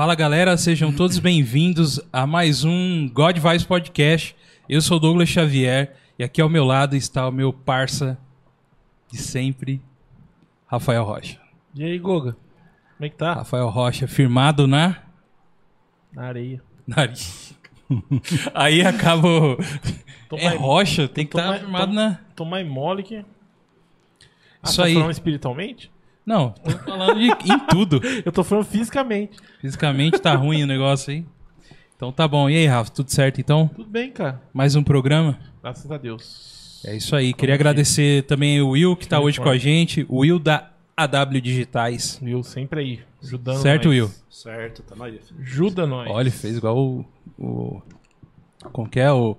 Fala galera, sejam todos bem-vindos a mais um God Vibes Podcast. Eu sou Douglas Xavier e aqui ao meu lado está o meu parça de sempre, Rafael Rocha. E aí, Goga? Como é que tá? Rafael Rocha, firmado na Na areia. nariz. Aí acaba. o- Tô É mais- rocha, tem que estar mais- firmado na. Tô mais mole que. Ah, Isso tô aí. falando espiritualmente? Não, tô falando de, em tudo. Eu tô falando fisicamente. Fisicamente tá ruim o negócio aí. Então tá bom. E aí, Rafa, tudo certo então? Tudo bem, cara. Mais um programa? Graças a Deus. É isso aí. Queria agradecer também o Will que tá hoje com a gente. O Will da AW Digitais. Will sempre aí. Ajudando Certo, nós. Will? Certo, tamo aí. Ajuda nós. Olha, ele fez igual o. o como que é? O,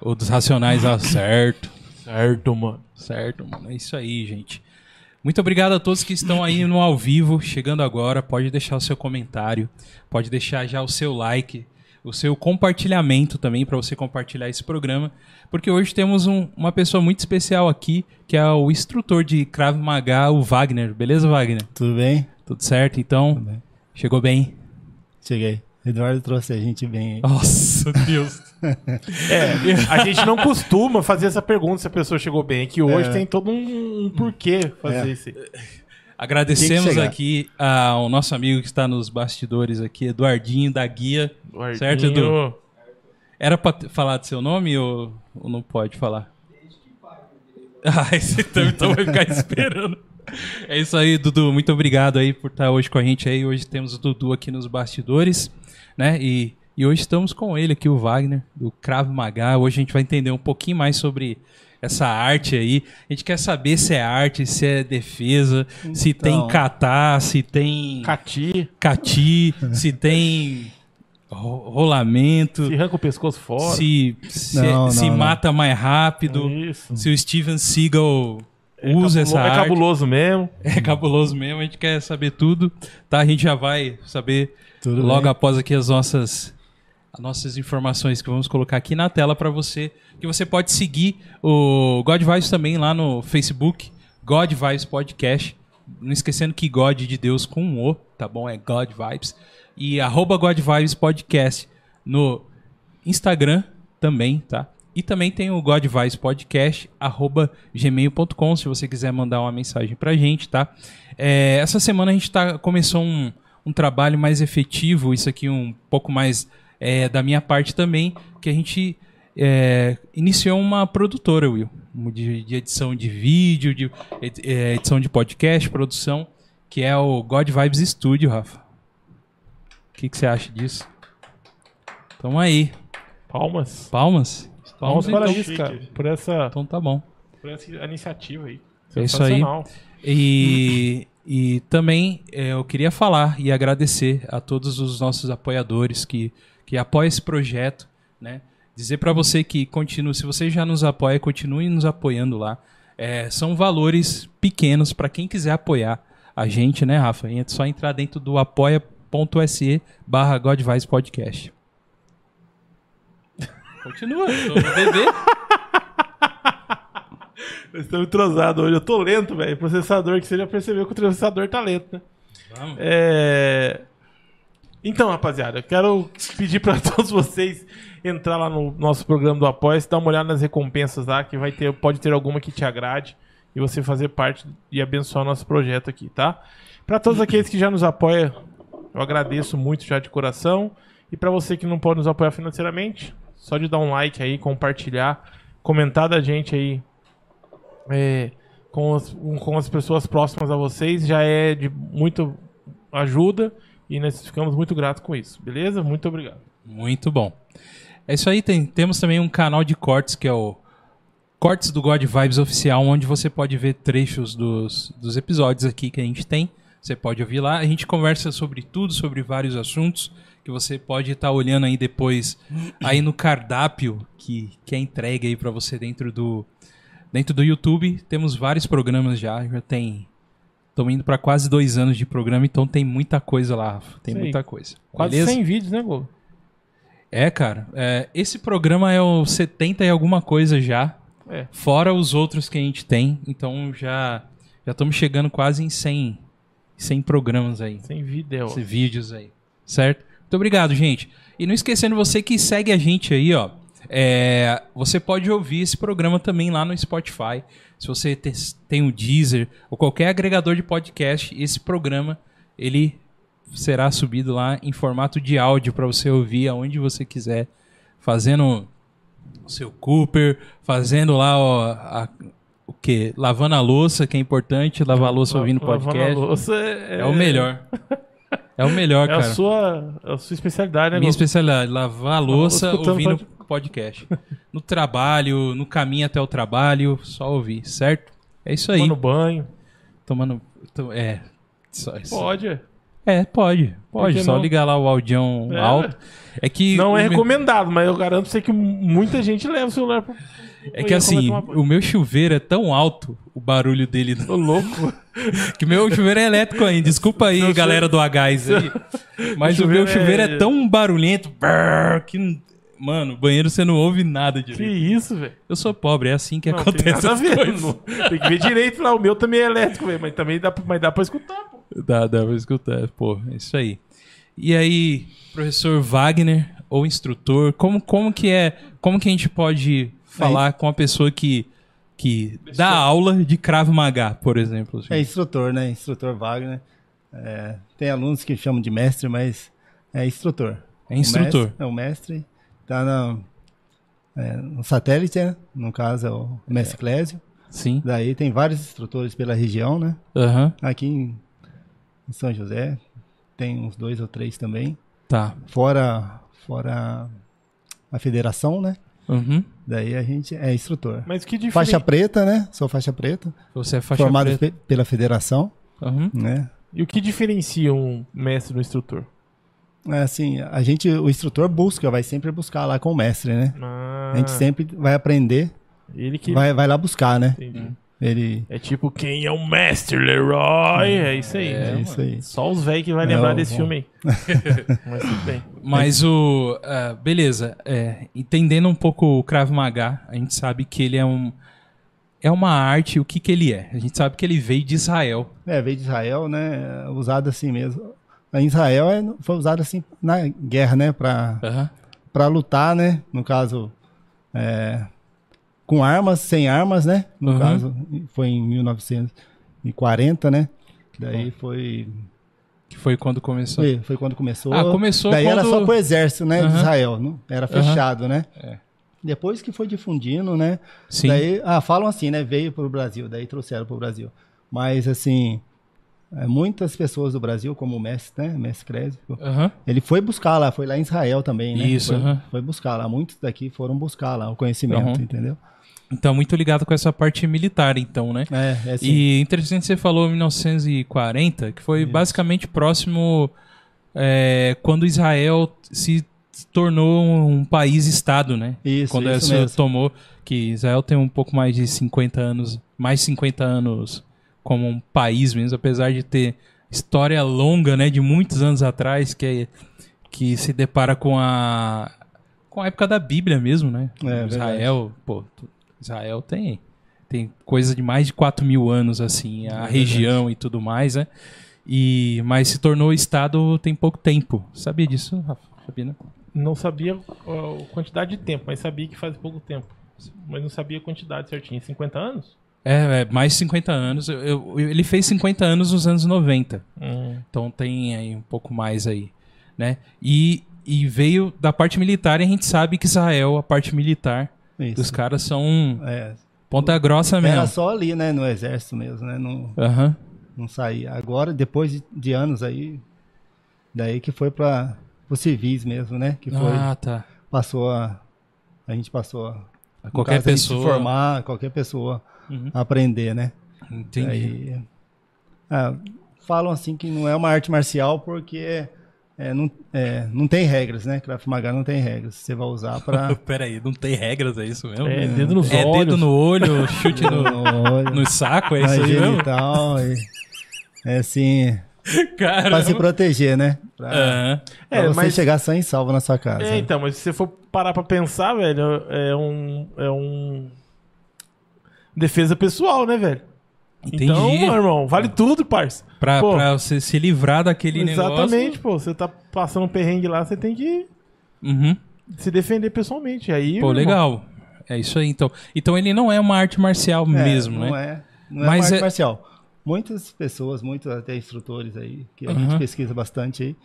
o dos Racionais lá. Certo. Certo, mano. Certo, mano. É isso aí, gente. Muito obrigado a todos que estão aí no ao vivo, chegando agora. Pode deixar o seu comentário, pode deixar já o seu like, o seu compartilhamento também para você compartilhar esse programa, porque hoje temos um- uma pessoa muito especial aqui, que é o instrutor de Krav Maga, o Wagner. Beleza, Wagner? Tudo bem? Tudo certo? Então, Tudo bem. chegou bem. Cheguei. Eduardo trouxe a gente bem aí. Nossa, Deus. É, a gente não costuma fazer essa pergunta se a pessoa chegou bem. É que hoje É. tem todo um, um porquê fazer É. esse. Agradecemos aqui ao nosso amigo que está nos bastidores aqui, Eduardinho da Guia. Guardinho. Certo, Edu? Era pra t- falar do seu nome ou, ou não pode falar? Ah, esse então, então vai ficar esperando. É isso aí, Dudu. Muito obrigado aí por estar hoje com a gente aí. Hoje temos o Dudu aqui nos bastidores, né? E, e hoje estamos com ele aqui, o Wagner, do Krav Maga. Hoje a gente vai entender um pouquinho mais sobre essa arte aí. A gente quer saber se é arte, se é defesa, se tem Então. kata, se tem Cati, cati, se tem ro- rolamento se arranca o pescoço fora. se, se, Não, se não, não. mata mais rápido, Isso. se o Steven Seagal É usa cabulo- essa é arte. cabuloso mesmo. É cabuloso mesmo, a gente quer saber tudo, tá? A gente já vai saber Tudo logo bem. após aqui as nossas as nossas informações que vamos colocar aqui na tela para você, que você pode seguir o God Vibes também lá no Facebook, God Vibes Podcast. Não esquecendo que God de Deus com um O, tá bom? É God Vibes. E arroba God Vibes Podcast no Instagram também, tá? E também tem o God Podcast, arroba gmail.com, se você quiser mandar uma mensagem pra gente, tá? É, essa semana a gente tá, começou um, um trabalho mais efetivo, isso aqui um pouco mais é, da minha parte também, que a gente é, iniciou uma produtora, Will, de, de edição de vídeo, de é, edição de podcast, produção, que é o God Vibes Studio, Rafa. O que, que você acha disso? Tamo aí. Palmas. Palmas? Palmas para então. isso, cara. Por essa, Então tá bom. por essa iniciativa aí. É isso aí. E, e também é, eu queria falar e agradecer a todos os nossos apoiadores que, que apoiam esse projeto, né? Dizer para você que continue, se você já nos apoia, continue nos apoiando lá. É, são valores pequenos para quem quiser apoiar a gente, né, Rafa? É só entrar dentro do apoia.se barra Godvice Podcast. Continua, tô no bebê. Nós estamos entrosados hoje. Eu tô lento, velho. Processador, que você já percebeu que o processador tá lento, né? Vamos. É... Então, rapaziada, eu quero pedir pra todos vocês entrar lá no nosso programa do Apoia, dar uma olhada nas recompensas lá, que vai ter, pode ter alguma que te agrade e você fazer parte e abençoar nosso projeto aqui, tá? Pra todos aqueles que já nos apoiam, eu agradeço muito já de coração. E pra você que não pode nos apoiar financeiramente, só de dar um like aí, compartilhar, comentar da gente aí é, com, as, com as pessoas próximas a vocês já é de muita ajuda e nós ficamos muito gratos com isso, beleza? Muito obrigado. Muito bom. É isso aí, tem- temos também um canal de cortes que é o Cortes do God Vibes Oficial, onde você pode ver trechos dos, dos episódios aqui que a gente tem. Você pode ouvir lá. A gente conversa sobre tudo, sobre vários assuntos que você pode estar olhando aí depois aí no cardápio que, que é entregue aí para você dentro do dentro do YouTube. Temos vários programas já, já tem Estamos indo para quase dois anos de programa, então tem muita coisa lá, Rafa. Tem aí. muita coisa. Quase Beleza? 100 vídeos, né, Gol? É, cara. é, esse programa é o 70 e alguma coisa já. É. Fora os outros que a gente tem. Então já já estamos chegando quase em 100, 100 programas aí. 100 vídeos. 100 vídeos aí. certo? Muito obrigado, gente. E não esquecendo você que segue a gente aí, ó. é, você pode ouvir esse programa também lá no Spotify. Se você te- tem o Deezer ou qualquer agregador de podcast, esse programa ele será subido lá em formato de áudio para você ouvir aonde você quiser, fazendo o seu Cooper, fazendo lá ó, a- o que? Lavando a louça, que é importante, lavar a louça ouvindo Lavando a podcast. louça é, É o melhor. É o melhor, É a cara. sua, a sua especialidade, né? Minha especialidade, lavar a louça ouvindo pod- podcast. No trabalho, no caminho até o trabalho, só ouvir, certo? É isso aí. Tomando banho. Tomando. to- É. Só, isso. Pode. é. É, pode. Pode. Só não? ligar lá o audião É, alto. É que. Não é recomendado, mas eu garanto pra você que muita gente leva o celular pro. É que assim, o meu chuveiro é tão alto, o barulho dele. Ô, louco. Que meu chuveiro é elétrico ainda. Desculpa aí, galera do Agás aí. Mas O o meu chuveiro é- é tão barulhento brrr, que. Mano, banheiro você não ouve nada Que direito. isso, velho. Eu sou pobre, é assim que Não, tem acontece nada a as ver. coisas. não- Tem que ver direito lá. O meu também é elétrico, velho. Mas também dá, pra- mas dá pra escutar, pô. Dá, dá pra escutar, pô, é isso aí. E aí, professor Wagner, ou instrutor, como, como que é, como que a gente pode falar com uma pessoa que, que dá aula de Krav Maga, por exemplo? assim? É instrutor, né? Instrutor Wagner. É, tem alunos que chamam de mestre, mas é instrutor. É instrutor. O mestre, é o mestre. Tá na, é, no satélite, né? No caso é o mestre Clésio. Sim. Daí tem vários instrutores pela região, né? Aham. Aqui em, em São José tem uns dois ou três também. Tá. Fora, fora a federação, né? Uhum. Daí a gente é instrutor. Mas que diferente. Faixa preta, né? Sou faixa preta. Você é faixa formado preta. pe- pela federação, Uhum. né? E o que diferencia um mestre do instrutor? É assim, a gente, o instrutor busca, vai sempre buscar lá com o mestre, né? Ah, A gente sempre vai aprender, Ele que. vai, vai lá buscar, né? Entendi. Ele. É tipo, quem é o mestre, Leroy? É isso aí. É, isso aí. Só os velhos que vai lembrar Não, desse bom. filme aí. Mas tudo bem. Mas o. ah, beleza. é, entendendo um pouco o Krav Maga, a gente sabe que ele é um. É uma arte, o que, que ele é? A gente sabe que ele veio de Israel. É, veio de Israel, né? Usado assim mesmo. Em Israel é, foi usado assim na guerra, né? Pra, pra lutar, né? No caso, é, com armas, sem armas, né? No Uhum. caso, foi em 1940, né? Daí foi, Que foi quando começou. foi, foi quando começou. Ah, começou Daí era quando- só pro exército, né? De Aham. Israel. Não, era fechado, né? É. Depois que foi difundindo, né? Sim. Daí, ah, falam assim, né? Veio pro Brasil, daí trouxeram pro Brasil. Mas, assim, é, muitas pessoas do Brasil, como o mestre, né? Mestre Crespo, Aham. ele foi buscar lá, foi lá em Israel também, né? Isso, Foi, foi buscar lá. Muitos daqui foram buscar lá o conhecimento, entendeu? Então, muito ligado com essa parte militar, então, né? É, é assim. E interessante você falou 1940, que foi basicamente próximo é, quando Israel se tornou um país-estado, né? Isso, quando isso isso mesmo. tomou, que Israel tem um pouco mais de 50 anos, mais 50 anos como um país mesmo, apesar de ter história longa, né, de muitos anos atrás, que, é- que se depara com a com a época da Bíblia mesmo, né? É, Israel, pô, tu- Israel tem tem coisa de mais de 4 mil anos assim, a região e tudo mais, né? E mas se tornou estado tem pouco tempo. Sabia disso, Rafa? Sabia, né? Não sabia a quantidade de tempo, mas sabia que faz pouco tempo. Mas não sabia a quantidade certinha. 50 anos? É, é, mais de 50 anos. Eu- eu- ele fez 50 anos nos anos 90. Hum. Então tem aí um pouco mais aí, né? E, e veio da parte militar e a gente sabe que Israel, a parte militar, Isso. os caras são É, ponta grossa era mesmo. só ali, né? No exército mesmo, né? Não, Aham. não saía. Agora, depois de, de anos aí, daí que foi para os civis mesmo, né? Que foi, Ah, tá. passou a... A gente passou a... no Qualquer caso, a pessoa. formar, qualquer pessoa Uhum. aprender, né? Entendi. Ah, falam assim que não é uma arte marcial porque é, não, é, não tem regras, né? Krav Maga não tem regras. Você vai usar para Pera aí, não tem regras, é isso mesmo? É, dedo nos É olhos. dedo no olho, chute no, no saco, é isso aí mesmo? genital. e- é assim, Cara. para se proteger, né? Pra, Aham. pra É, você mas- chegar sã e salvo na sua casa. É, então, mas se você for parar pra pensar, velho, é um. É um. Defesa pessoal, né, velho? Entendi. Então, meu irmão, vale tudo, parça. Pra, Pô, pra você se livrar daquele Exatamente, negócio. pô. Você tá passando um perrengue lá, você tem que Uhum. se defender pessoalmente. Aí, Pô, irmão, legal. É isso aí, então. Então ele não é uma arte marcial É, mesmo, não né? É, não é Mas uma arte é- marcial. Muitas pessoas, muitos até instrutores aí, que a Aham. gente pesquisa bastante aí,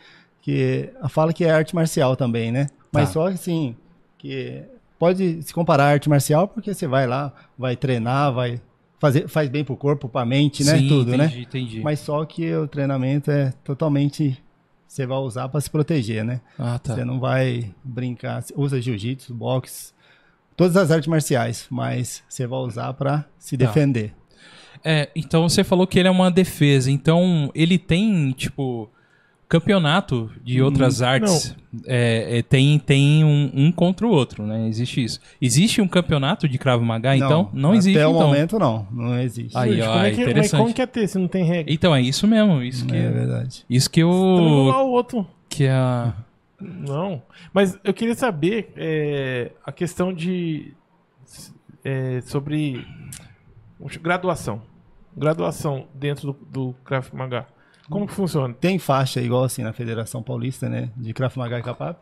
que fala que é arte marcial também, né? Mas Tá. só assim, que pode se comparar à arte marcial porque você vai lá, vai treinar, vai fazer, faz bem pro corpo, pra mente, né? Sim, Tudo, entendi, né? entendi. Mas só que o treinamento é totalmente você vai usar para se proteger, né? Ah, tá. Você não vai brincar, você usa jiu-jitsu, boxe, todas as artes marciais, mas você vai usar para se Tá. defender. É, então você falou que ele é uma defesa. Então ele tem, tipo, campeonato de outras artes. É, é, tem tem um, um contra o outro, né? Existe isso. Existe um campeonato de Krav Maga, então? Não existe, Até o então. momento não, não existe. Aí, Gente, ó, como é que, mas interessante. como que é ter se não tem regra? Então é isso mesmo. Isso que, É verdade. isso que eu. igual o outro. Que a. Não. Mas eu queria saber é, a questão de. é, sobre. Graduação. Graduação dentro do, do Krav Maga. Como que funciona? Tem faixa igual assim na Federação Paulista, né, de Krav Maga e Capap.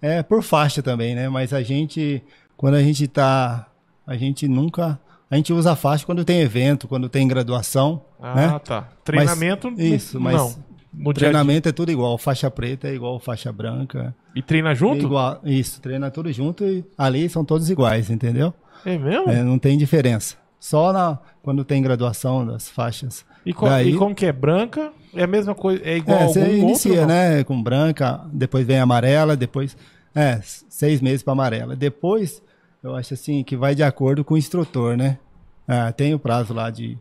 É por faixa também, né? Mas a gente quando a gente tá a gente nunca a gente usa a faixa quando tem evento, quando tem graduação, Ah, né? tá. Treinamento. Mas- isso, mas não. No dia. Treinamento é tudo igual, faixa preta é igual faixa branca. E treina É junto? igual, isso, treina tudo junto e ali são todos iguais, entendeu? É mesmo? É, não tem diferença. Só na, quando tem graduação das faixas. E, co- Daí- e como que é? Branca? É a mesma coisa? É igual É, você outro, inicia, não? né? Com branca, depois vem amarela, depois. É, seis meses para amarela. Depois, eu acho assim que vai de acordo com o instrutor, né? Ah, tem o prazo lá de.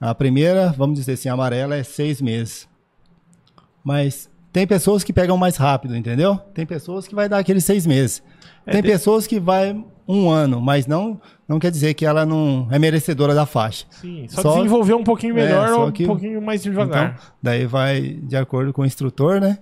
A primeira, vamos dizer assim, amarela é seis meses. Mas tem pessoas que pegam mais rápido, entendeu? Tem pessoas que vai dar aqueles seis meses. É, tem tem- pessoas que vai um ano, mas não, não quer dizer que ela não é merecedora da faixa. Sim, só, Só- desenvolver um pouquinho melhor É, ou que- um pouquinho mais devagar. Então, daí vai de acordo com o instrutor, né?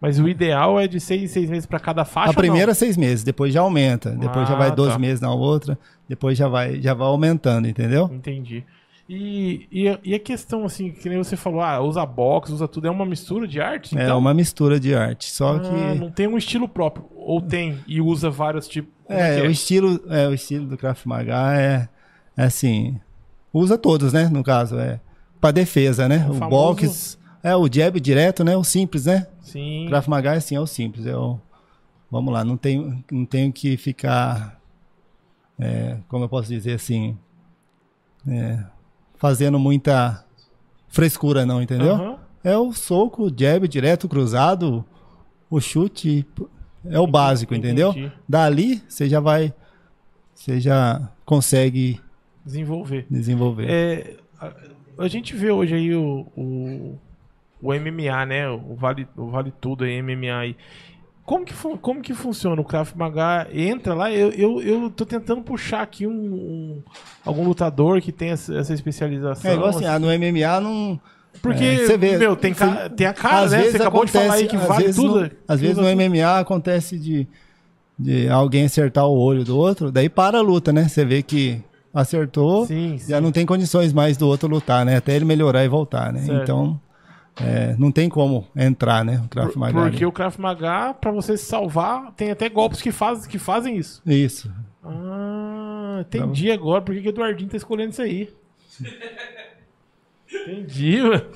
Mas o ideal é de seis seis meses para cada faixa. A primeira seis meses, depois já aumenta, depois já Ah, vai 12 tá. meses na outra, depois já vai, já vai aumentando, entendeu? Entendi. E, e, a- e a questão, assim, que nem você falou, ah, usa box, usa tudo, é uma mistura de arte? É então? uma mistura de arte, só Ah, que não tem um estilo próprio. Ou tem e usa vários tipos. Como é, que o estilo, é, o estilo do Krav Maga é, é assim, usa todos, né, no caso, é para defesa, né? O O, famoso- box, é o jab direto, né, o simples, né? Sim. Krav Maga é assim, é o simples, é o Vamos lá, não tenho, não tenho que ficar é, como eu posso dizer assim, é, fazendo muita frescura não, entendeu? Aham. É o soco, o jab direto, cruzado, o chute, é o básico, entendeu? Entendi. Dali você já vai, você já consegue Desenvolver. desenvolver. É, a, a gente vê hoje aí o, o, o MMA, né? O Vale, o vale Tudo aí, MMA aí. Como que, como que funciona? O Krav Maga entra lá? Eu, eu, eu tô tentando puxar aqui um, um- algum lutador que tem essa, essa especialização. É igual assim, ah, no MMA não. Porque, é, você vê, meu, tem, ca- tem a cara, às né? Você acabou de falar aí que às vale tudo. no- às que vezes no. MMA acontece de, de alguém acertar o olho do outro, daí para a luta, né? Você vê que acertou, Sim, já não tem condições mais do outro lutar, né? Até ele melhorar e voltar, né? Certo. Então, é, não tem como entrar, né? O Krav Maga. ali. Porque o Krav Maga, pra você se salvar, tem até golpes que, faz, que fazem isso. Isso. Ah, entendi agora por que o Eduardinho tá escolhendo isso aí. entendi, mano.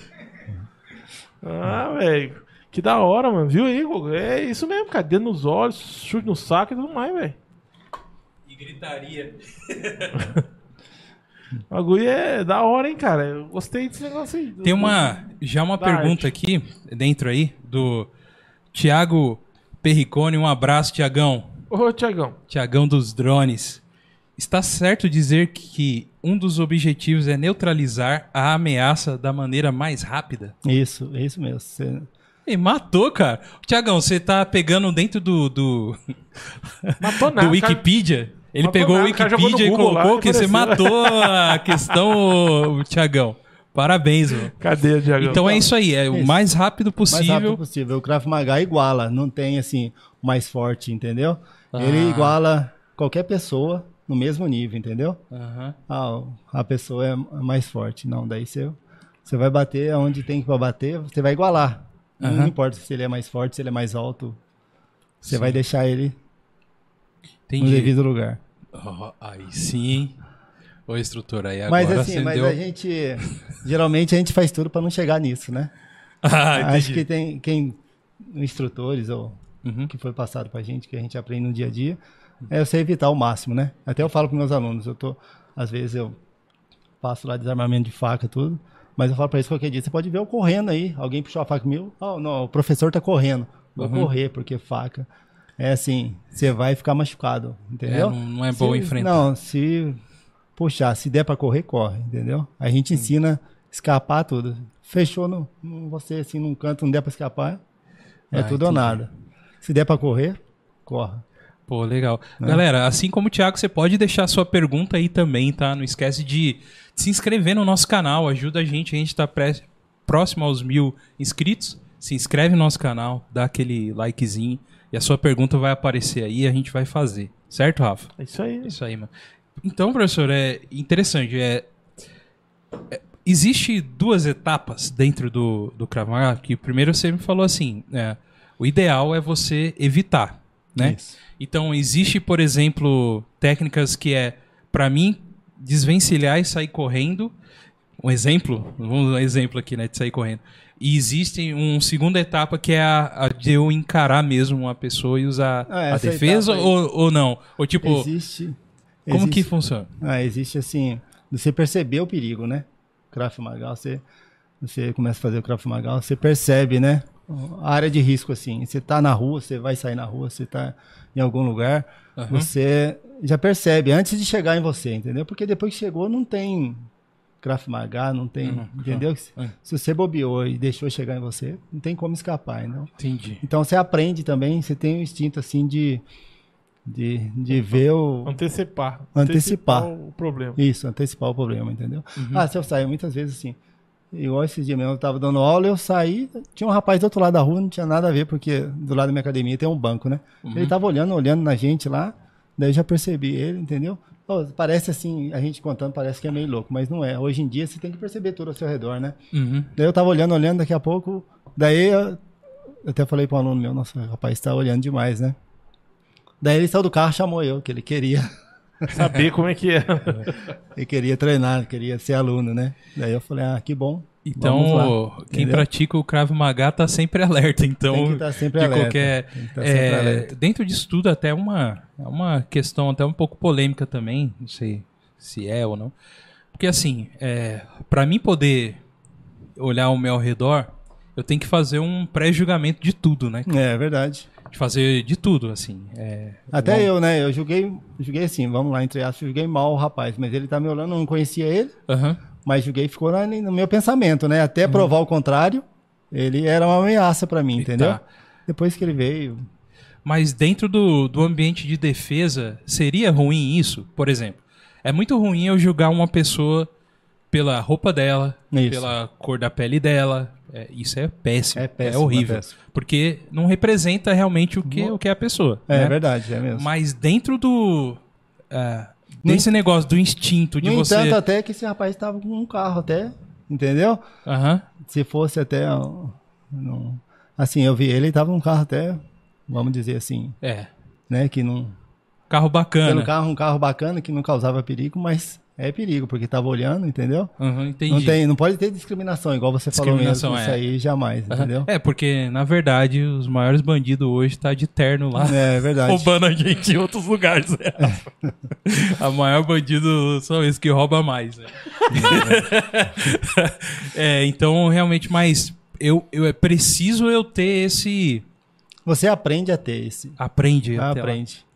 Ah, velho. Que da hora, mano. Viu aí, Gogo? É isso mesmo, cara. Dedo nos olhos, chute no saco e tudo mais, velho. E gritaria. O bagulho é da hora, hein, cara. Eu gostei desse negócio aí. Tem uma. Já uma Da pergunta aqui, dentro aí, do Tiago Perricone. Um abraço, Tiagão. Ô, Tiagão. Tiagão dos drones. Está certo dizer que um dos objetivos é neutralizar a ameaça da maneira mais rápida? Isso, é isso mesmo. Você- E matou, cara. Tiagão, você tá pegando dentro do, do, Matou nada. do Wikipedia? Ele Matou pegou nada, o no Wikipedia e lá colocou e que você matou a questão, Tiagão. Parabéns, mano. Cadê, Tiagão? Então é isso aí, é o mais rápido mais possível. rápido possível. O Krav Maga iguala, não tem assim o mais forte, entendeu? Ah. Ele iguala qualquer pessoa no mesmo nível, entendeu? Aham. Ah, a pessoa é mais forte. Não, daí você, você vai bater onde tem que bater, você vai igualar. Não Aham. importa se ele é mais forte, se ele é mais alto. Você Sim. vai deixar ele no Entendi. devido lugar. Ó, aí sim? Ô, instrutor, aí agora Mas assim, mas acendeu... a gente. Geralmente a gente faz tudo para não chegar nisso, né? Ah. Acho que tem quem. Instrutores ou Uhum. que foi passado pra gente, que a gente aprende no dia a dia, é você evitar ao máximo, né? Até eu falo para meus alunos, eu tô, às vezes eu passo lá desarmamento de faca, tudo, mas eu falo para eles qualquer dia, você pode ver eu correndo aí, alguém puxou a faca meu, oh, não, o professor tá correndo, vou Uhum. correr, porque faca é assim, você vai ficar machucado, entendeu? É, não- não é bom Se- enfrentar. Não, se puxar, se der para correr, corre, entendeu? A gente ensina escapar tudo. Fechou no, no- você assim num canto, não der para escapar, é Ah, tudo ou nada. Se der para correr, corre. Pô, legal. Né? Galera, assim como o Thiago, você pode deixar sua pergunta aí também, tá? Não esquece de se inscrever no nosso canal, ajuda a gente, a gente tá pré- próximo aos mil inscritos. Se inscreve no nosso canal, dá aquele likezinho e a sua pergunta vai aparecer aí e a gente vai fazer. Certo, Rafa? É isso aí. Isso aí, mano. Então, professor, é interessante. É, é- existe duas etapas dentro do, do Krav Maga, que primeiro você me falou assim, é, o ideal é você evitar, né? Isso. Então, existe, por exemplo, técnicas que é, pra mim, desvencilhar e sair correndo. Um exemplo, vamos dar um exemplo aqui, né, de sair correndo. E existe uma segunda etapa que é a, a de eu encarar mesmo uma pessoa e usar Ah, a defesa ou, ou não? Ou tipo, existe. como existe, que funciona? Ah, existe assim, você perceber o perigo, né? Krav Maga, você, você começa a fazer o Krav Maga, você percebe, né? A área de risco, assim. Você tá na rua, você vai sair na rua, você tá em algum lugar, Aham. você já percebe antes de chegar em você, entendeu? Porque depois que chegou, não tem Krav Maga, não tem, Uhum, entendeu? Se, é. se você bobeou e deixou chegar em você, não tem como escapar, não. Entendi. Então você aprende também, você tem um instinto assim de, de, de ver o. Antecipar. Antecipar. o problema. Isso, antecipar o problema, entendeu? Uhum. Ah, se eu sair muitas vezes assim. Igual esses dias mesmo, eu tava dando aula, eu saí, tinha um rapaz do outro lado da rua, não tinha nada a ver, porque do lado da minha academia tem um banco, né? Uhum. Ele tava olhando, olhando na gente lá, daí eu já percebi ele, entendeu? Parece assim, a gente contando parece que é meio louco, mas não é. Hoje em dia você tem que perceber tudo ao seu redor, né? Uhum. Daí eu tava olhando, olhando, daqui a pouco, daí eu, eu até falei para um aluno meu, nossa, o rapaz tá olhando demais, né? Daí ele saiu do carro, chamou eu, que ele queria. Saber como é que é. Ele queria treinar, queria ser aluno, né? Daí eu falei, ah, que bom. Então, quem Entendeu? pratica o Krav Maga tá sempre alerta, então estar sempre de alerta. qualquer estar é, alerta. dentro disso tudo até uma uma questão até um pouco polêmica também, não sei se é ou não. Porque assim, é, para mim poder olhar ao meu redor, eu tenho que fazer um pré-julgamento de tudo, né? É, é verdade. De fazer de tudo, assim. é, Até vamos- eu, né? Eu julguei, julguei assim, vamos lá, entre aspas, julguei mal o rapaz, mas ele tá me olhando, eu não conhecia ele, Aham. Mas julguei e ficou no meu pensamento, né? Até provar o contrário, ele era uma ameaça pra mim, entendeu? tá. Depois que ele veio, Mas dentro do, do ambiente de defesa, seria ruim isso? Por exemplo, é muito ruim eu julgar uma pessoa pela roupa dela, Isso. pela cor da pele dela. É, isso é péssimo. É péssimo, horrível. é péssimo. Porque não representa realmente o que, o que é a pessoa. é, né? verdade, é mesmo. Mas dentro do. Desse negócio do instinto de no você. entanto, até que esse rapaz tava com um carro até, entendeu? Aham. Se fosse até, não- assim, eu vi ele, ele tava num carro até, vamos dizer assim, É. né? Que não, Carro bacana. Pelo carro, um carro bacana que não causava perigo, mas é perigo, porque tava olhando, entendeu? Aham, entendi. Não, tem, não pode ter discriminação, igual você falou mesmo. Isso Discriminação, é. aí jamais, Aham. entendeu? É, porque, na verdade, os maiores bandidos hoje tá de terno lá. É, é verdade. roubando a gente em outros lugares. né? a maior bandido são esses que roubam mais. Né? é, então, realmente, mas eu, eu é preciso eu ter esse. Você aprende a ter esse. Aprende. Ah, aprende.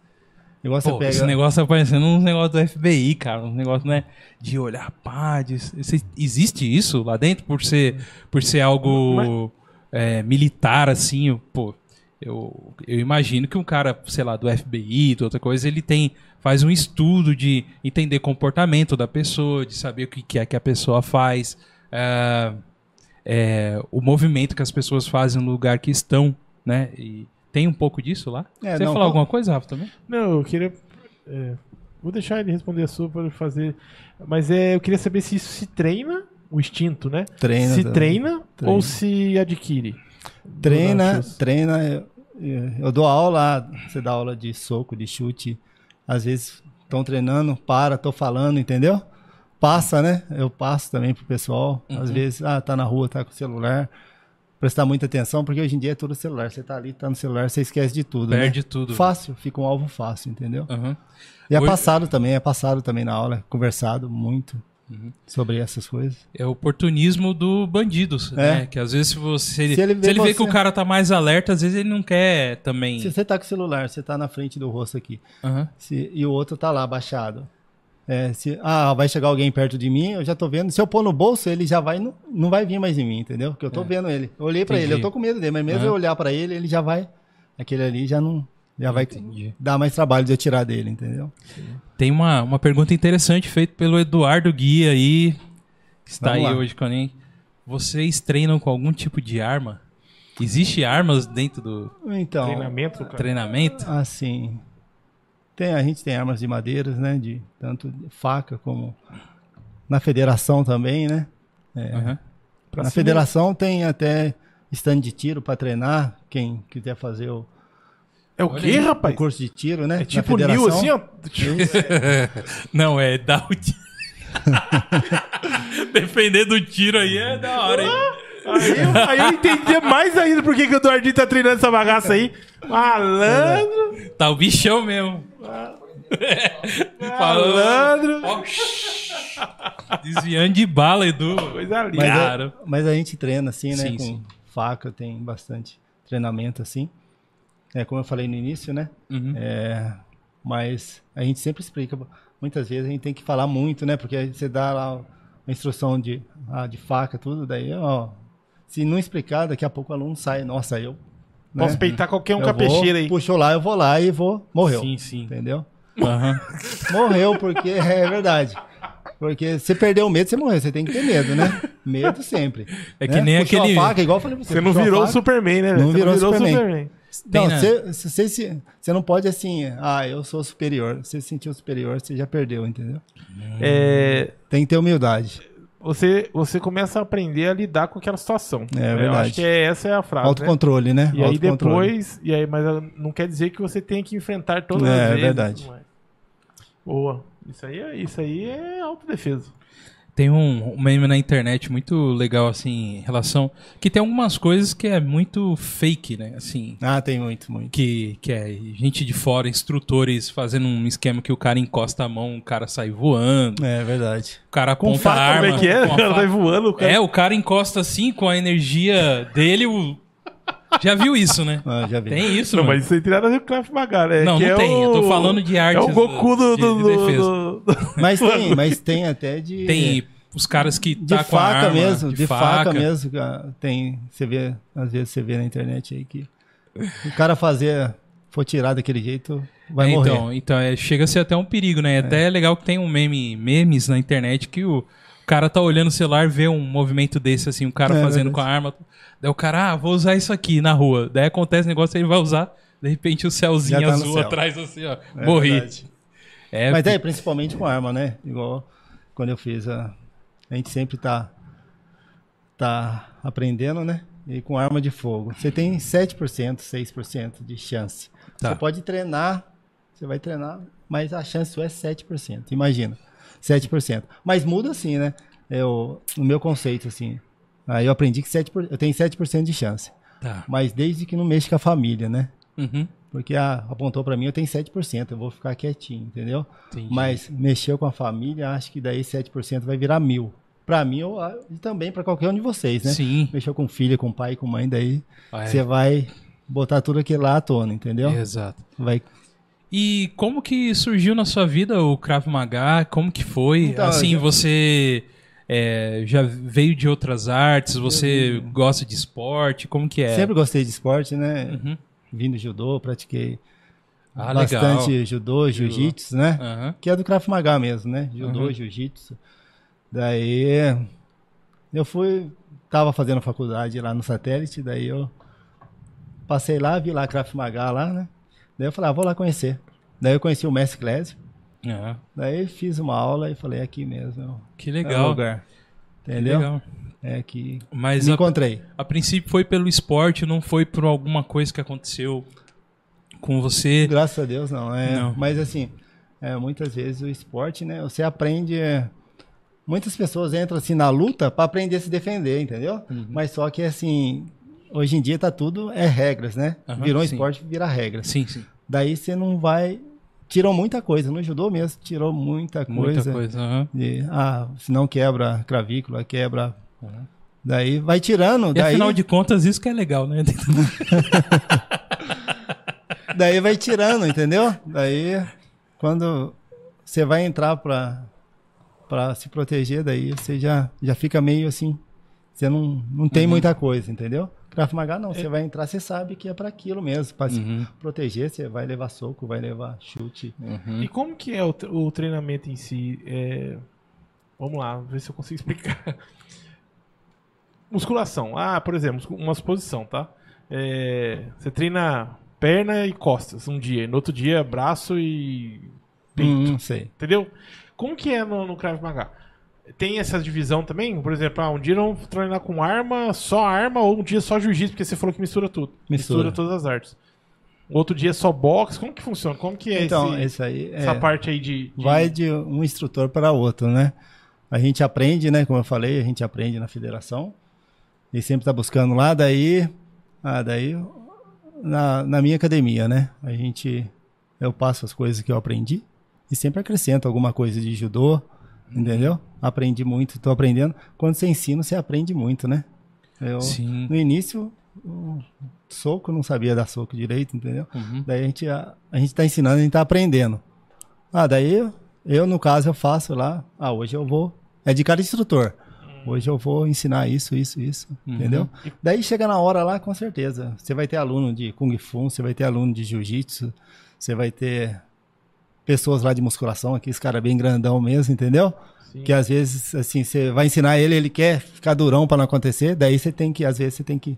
Você Pô, pega. Esse negócio tá parecendo um negócio do FBI, cara. Um negócio, né? De olhar, pá. De, existe isso lá dentro? Por ser, por ser algo é, militar, assim, pô. Eu, eu imagino que um cara, sei lá, do FBI, de outra coisa, ele tem. Faz um estudo de entender comportamento da pessoa, de saber o que, que é que a pessoa faz, é, é, o movimento que as pessoas fazem no lugar que estão, né? E tem um pouco disso lá? É, Você ia não, falar com- alguma coisa, Rafa, também? Não, eu queria é, Vou deixar ele responder a sua para fazer. Mas é, eu queria saber se isso se treina, o instinto, né? Treina. se treina, Treina. ou se adquire. Treina, treina. Eu, eu dou aula, você dá aula de soco, de chute. Às vezes estão treinando, para, tô falando, entendeu? Passa, né? Eu passo também pro pessoal. Às Uhum. vezes, ah, tá na rua, tá com o celular. Prestar muita atenção, porque hoje em dia é tudo celular. Você tá ali, tá no celular, você esquece de tudo. Perde né? tudo. Fácil, fica um alvo fácil, entendeu? Aham. E é Hoje- passado também, é passado também na aula, conversado muito Uhum. sobre essas coisas. É o oportunismo do bandido, né? Que às vezes se você se ele, Se ele vê você- que o cara tá mais alerta, às vezes ele não quer também. Se você tá com o celular, você tá na frente do rosto aqui, Aham. se- e o outro tá lá abaixado. É, se, ah, vai chegar alguém perto de mim, eu já tô vendo. Se eu pôr no bolso, ele já vai, não, não vai vir mais em mim, entendeu? Porque eu tô vendo ele. Eu olhei pra É. Entendi. ele, eu tô com medo dele, mas mesmo Aham. eu olhar pra ele, ele já vai. Aquele ali já não. Já vai Entendi. dar mais trabalho de eu tirar dele, entendeu? Tem uma, uma pergunta interessante feita pelo Eduardo Guia aí, que está Vamos aí lá. hoje com a gente. Vocês treinam com algum tipo de arma? Existe armas dentro do Então. Treinamento, cara. treinamento? Assim. Tem, a gente tem armas de madeiras, né? De tanto de faca como na federação também, né? Aham. Pra na federação tem até stand de tiro para treinar. Quem quiser fazer o, É o Olha quê, aí, rapaz? o curso de tiro, né? É tipo. Nil, assim, ó. Não, é dar o tiro. Defender do tiro aí é da hora, hein? Aí eu, aí eu entendia mais ainda por que, que o Eduardinho tá treinando essa bagaça aí. Malandro, Tá o bichão mesmo. malandro. Desviando de bala, Edu. Coisa linda. Mas, é- Cara. mas a gente treina assim, né? Sim, com sim. faca, tem bastante treinamento assim. É como eu falei no início, né? Uhum. É, mas a gente sempre explica. Muitas vezes a gente tem que falar muito, né? Porque aí você dá lá a instrução de, ah, de faca, tudo, daí, ó. Se não explicar, daqui a pouco o aluno sai. Nossa, eu. né? Posso peitar qualquer um Eu com a vou, peixeira aí. Puxou lá, eu vou lá e vou. Morreu. Sim, sim. Entendeu? Aham. Morreu, porque é verdade. Porque você perdeu o medo, você morreu. Você tem que ter medo, né? Medo sempre. É que né? nem Puxou aquele- A faca, igual eu falei pra você. Você não a virou o Superman, né? Não Você virou Superman. Tem Não, você, você não pode assim, ah, eu sou superior. Você se sentiu superior, você já perdeu, entendeu? É, Tem que ter humildade. Você, você começa a aprender a lidar com aquela situação. É Eu verdade. acho que é, essa é a frase. né? Autocontrole, né? E aí depois, e aí, mas não quer dizer que você tenha que enfrentar todas É, as vezes. verdade. não é? Boa. Isso aí, é, isso aí é autodefesa. Tem um, um meme na internet muito legal, assim, em relação. Que tem algumas coisas que é muito fake, né? Assim. Ah, tem muito, muito. Que, que é gente de fora, instrutores fazendo um esquema que o cara encosta a mão, o cara sai voando, É verdade. o cara Com aponta faca, a arma. Como é que é? com O cara vai voando, o cara... É, o cara encosta assim com a energia dele. O... Já viu isso, né? Ah, já vi. Tem isso, Não, mano. mas isso aí tem nada a ver com o Krav Maga, né? Não, Que não é tem. o- Eu tô falando de É artes o Goku do... de- do, de defesa. do- Mas tem, mas tem até de. Tem os caras que De tá com a faca arma, mesmo, de, faca. mesmo. ah, Tem, você vê, às vezes você vê na internet aí que o cara fazer, for tirar daquele jeito, vai É, morrer. Então, então é, chega a ser até um perigo, né? Até é legal que tem um meme, memes na internet que o, o cara tá olhando o celular, vê um movimento desse, assim, o cara É, fazendo verdade. com a arma. Daí o cara, ah, vou usar isso aqui na rua. Daí acontece o negócio, ele vai usar, de repente o céuzinho tá azul céu. atrás, assim, ó. É morri. É, Mas é, principalmente com arma, né? Igual quando eu fiz a. A gente sempre tá, tá aprendendo, né? E com arma de fogo. Você tem 7%, 6% de chance. Tá. Você pode treinar, você vai treinar, mas a chance sua é 7%. Imagina. 7%. Mas muda assim, né? Eu, o meu conceito, assim. Aí eu aprendi que 7%, eu tenho 7% de chance. Tá. Mas desde que não mexa com a família, né? Uhum. Porque ah, apontou pra mim, eu tenho 7%, eu vou ficar quietinho, entendeu? Entendi. Mas mexeu com a família, acho que daí 7% vai virar mil. Pra mim eu, ah, e também pra qualquer um de vocês, né? Sim. Mexeu com filha, com pai, com mãe, daí Ah, é. você vai botar tudo aquilo lá à tona, entendeu? Exato. Vai E como que surgiu na sua vida o Krav Maga? Como que foi? Então, assim, eu já- você é, já veio de outras artes? Você gosta de esporte? Como que é? Sempre gostei de esporte, né? Uhum. Vim do judô, pratiquei Ah, bastante legal. judô, jiu-jitsu, né? Aham. Que é do Krav Maga mesmo, né? Judô, Uhum. jiu-jitsu. Daí eu fui, tava fazendo faculdade lá no satélite, daí eu passei lá, vi lá Krav Maga lá, né? Daí eu falei, ah, vou lá conhecer. Daí eu conheci o mestre Clésio. É, Daí fiz uma aula e falei, aqui mesmo. que É o legal. lugar. que Entendeu? legal. É que Mas me a, encontrei. a princípio foi pelo esporte, não foi por alguma coisa que aconteceu com você. Graças a Deus, não. É, Não. Mas assim, é, muitas vezes o esporte, né? Você aprende. é, muitas pessoas entram assim na luta para aprender a se defender, entendeu? Uhum. Mas só que assim, hoje em dia tá tudo é regras, né? Aham, Virou um sim. esporte, vira regras. Sim, sim. Daí você não vai. Tirou muita coisa. No judô mesmo, tirou muita coisa. Muita coisa. aham. De, ah, se não quebra a clavícula, quebra. Uhum. Daí vai tirando. E daí, afinal de contas, isso que é legal, né? daí vai tirando, entendeu? Daí, quando você vai entrar pra, pra se proteger, daí você já, já fica meio assim. Você não, não tem Uhum. muita coisa, entendeu? Krav Maga não, você vai entrar, você sabe que é pra aquilo mesmo. Pra se Uhum. proteger, você vai levar soco, vai levar chute. Uhum. E como que é o, o treinamento em si? É, Vamos lá, ver se eu consigo explicar. Musculação. Ah, por exemplo, uma suposição, tá? É, Você treina perna e costas um dia, no outro dia braço e peito. Hum, não sei. Entendeu? Como que é no, no Krav Maga? Tem essa divisão também? Por exemplo, ah, um dia não vou treinar com arma, só arma, ou um dia só jiu-jitsu, porque você falou que mistura tudo. Mistura. todas as artes. Outro dia só boxe. Como que funciona? Como que é Então, esse, esse aí é, essa parte aí de... de- vai de um instrutor para outro, né? A gente aprende, né? Como eu falei, a gente aprende na federação e sempre está buscando lá. Daí, ah, daí na, na minha academia, né? A gente, eu passo as coisas que eu aprendi e sempre acrescento alguma coisa de judô, entendeu? Aprendi muito, estou aprendendo. Quando você ensina, você aprende muito, né? Eu, Sim. no início, soco, não sabia dar soco direito, entendeu? Uhum. Daí a gente, a, a gente tá ensinando, a gente tá aprendendo. Ah, daí eu, eu, no caso, eu faço lá. Ah, hoje eu vou. É de cada instrutor. Hoje eu vou ensinar isso, isso, isso. Uhum. Entendeu? Daí chega na hora lá, com certeza. Você vai ter aluno de Kung Fu, você vai ter aluno de Jiu-Jitsu, você vai ter pessoas lá de musculação, aqueles cara bem grandão mesmo, entendeu? Sim. Que às vezes, assim, você vai ensinar ele, ele quer ficar durão pra não acontecer, daí você tem que, às vezes, você tem que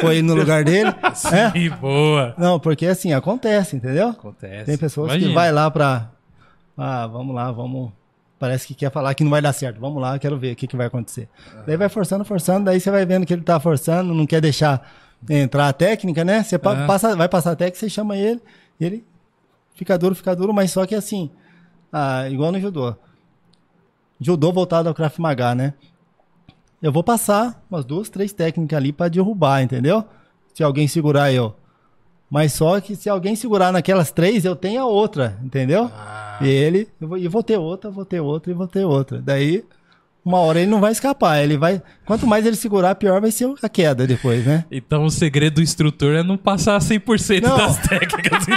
pôr ele no lugar dele. é? Sim, boa. Não, porque assim, acontece, entendeu? Acontece. Tem pessoas Imagina. que vai lá pra. Ah, vamos lá, vamos. Parece que quer falar que não vai dar certo. Vamos lá, quero ver o que, que vai acontecer. Daí vai forçando, forçando, daí você vai vendo que ele tá forçando, não quer deixar entrar a técnica, né? Você Ah. passa, vai passar a técnica, você chama ele, ele fica duro, fica duro, mas só que assim, ah, igual no judô. Judô voltado ao Krav Maga, né? Eu vou passar umas duas, três técnicas ali pra derrubar, entendeu? Se alguém segurar eu. Mas só que se alguém segurar naquelas três, eu tenho a outra, entendeu? Ah. E ele, eu vou, e vou ter outra, vou ter outra e vou ter outra. Daí, uma hora ele não vai escapar. Ele vai. Quanto mais ele segurar, pior vai ser a queda depois, né? Então o segredo do instrutor é não passar 100% Não. das técnicas, então.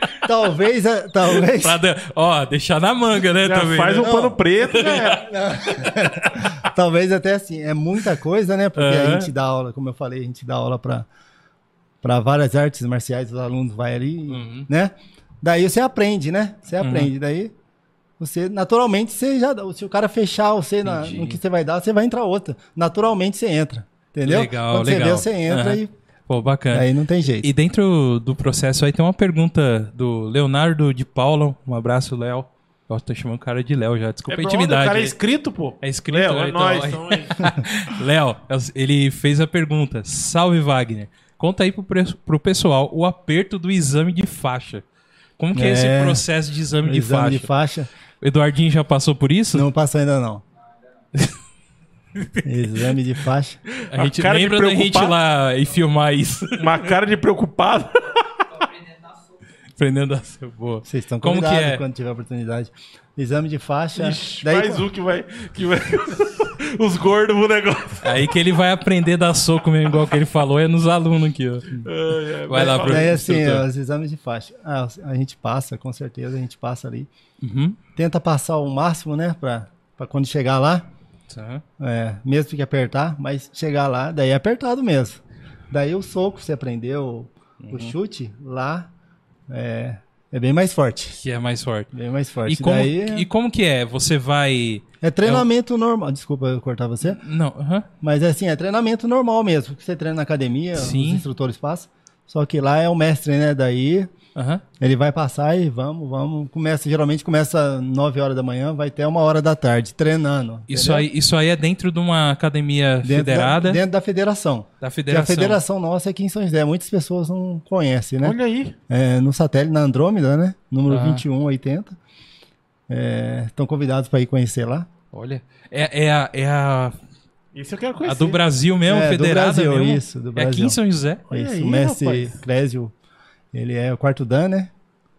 Talvez, eh, talvez. pra, de- ó, deixar na manga, né, Já também. faz né? um pano preto, né? Talvez até assim, é muita coisa, né? Porque Aham. a gente dá aula, como eu falei, a gente dá aula para para várias artes marciais, os alunos vai ali, Uhum. né? Daí você aprende, né? Você aprende, daí você naturalmente você já se o cara fechar você na, no que você vai dar, você vai entrar outra. Naturalmente você entra, entendeu? Legal, Quando legal. você vê, você entra Aham. e Pô, bacana. aí não tem jeito. E dentro do processo aí tem uma pergunta do Leonardo de Paula. Um abraço, Léo. Eu tô chamando o cara de Léo já. Desculpa É a intimidade. O cara é aí. inscrito, pô. É inscrito, Léo, né? é Então, nóis. aí- então. Léo, ele fez a pergunta. Salve, Wagner. Conta aí pro, pre- pro pessoal o aperto do exame de faixa. Como que é, É. esse processo de exame, de, Exame faixa? de faixa, O Eduardinho já passou por isso? não passou ainda não. Exame de faixa. A gente cara de lembra da gente lá e filmar isso. Uma cara de preocupado. Aprendendo a ser boa. Vocês estão Como que é? quando tiver oportunidade. Exame de faixa. Ixi, daí, mais um que vai. Que vai... Os gordos no negócio. Aí que ele vai aprender a dar soco mesmo, igual que ele falou, é nos alunos aqui, ó. Ai, ai, Vai lá, pro- Daí assim, instrutor. os exames de faixa. Ah, a gente passa, com certeza, a gente passa ali. Uhum. Tenta passar o máximo, né? Pra, pra quando chegar lá, Tá. é, mesmo que apertar, mas chegar lá, daí é apertado mesmo. Daí o soco, você aprendeu, o chute, lá é, é bem mais forte. Que é mais forte. Bem mais forte. E como, daí é, e como que é? Você vai. é treinamento normal. Desculpa eu cortar você. Não, aham. Mas assim, é treinamento normal mesmo. Que você treina na academia, Sim. os instrutores passam. Só que lá é o mestre, né? Daí Aham. Ele vai passar e vamos, vamos. Começa, geralmente começa 9 horas da manhã, vai até uma hora da tarde, treinando. Isso entendeu? aí, isso aí é dentro de uma academia Dentro federada Da, dentro da federação. da Porque a federação. federação nossa é aqui em São José. Muitas pessoas não conhecem, né? Olha aí. É, no satélite, na Andrômeda, né? Número Ah. 2180. É, estão convidados para ir conhecer lá. Olha, é, é a, é a, Isso eu quero a conhecer. do Brasil mesmo, É, do federada Brasil, mesmo. isso, do É aqui Brasil. em São José. Olha Isso, aí, o mestre. Clésio, ele é o quarto dan, né?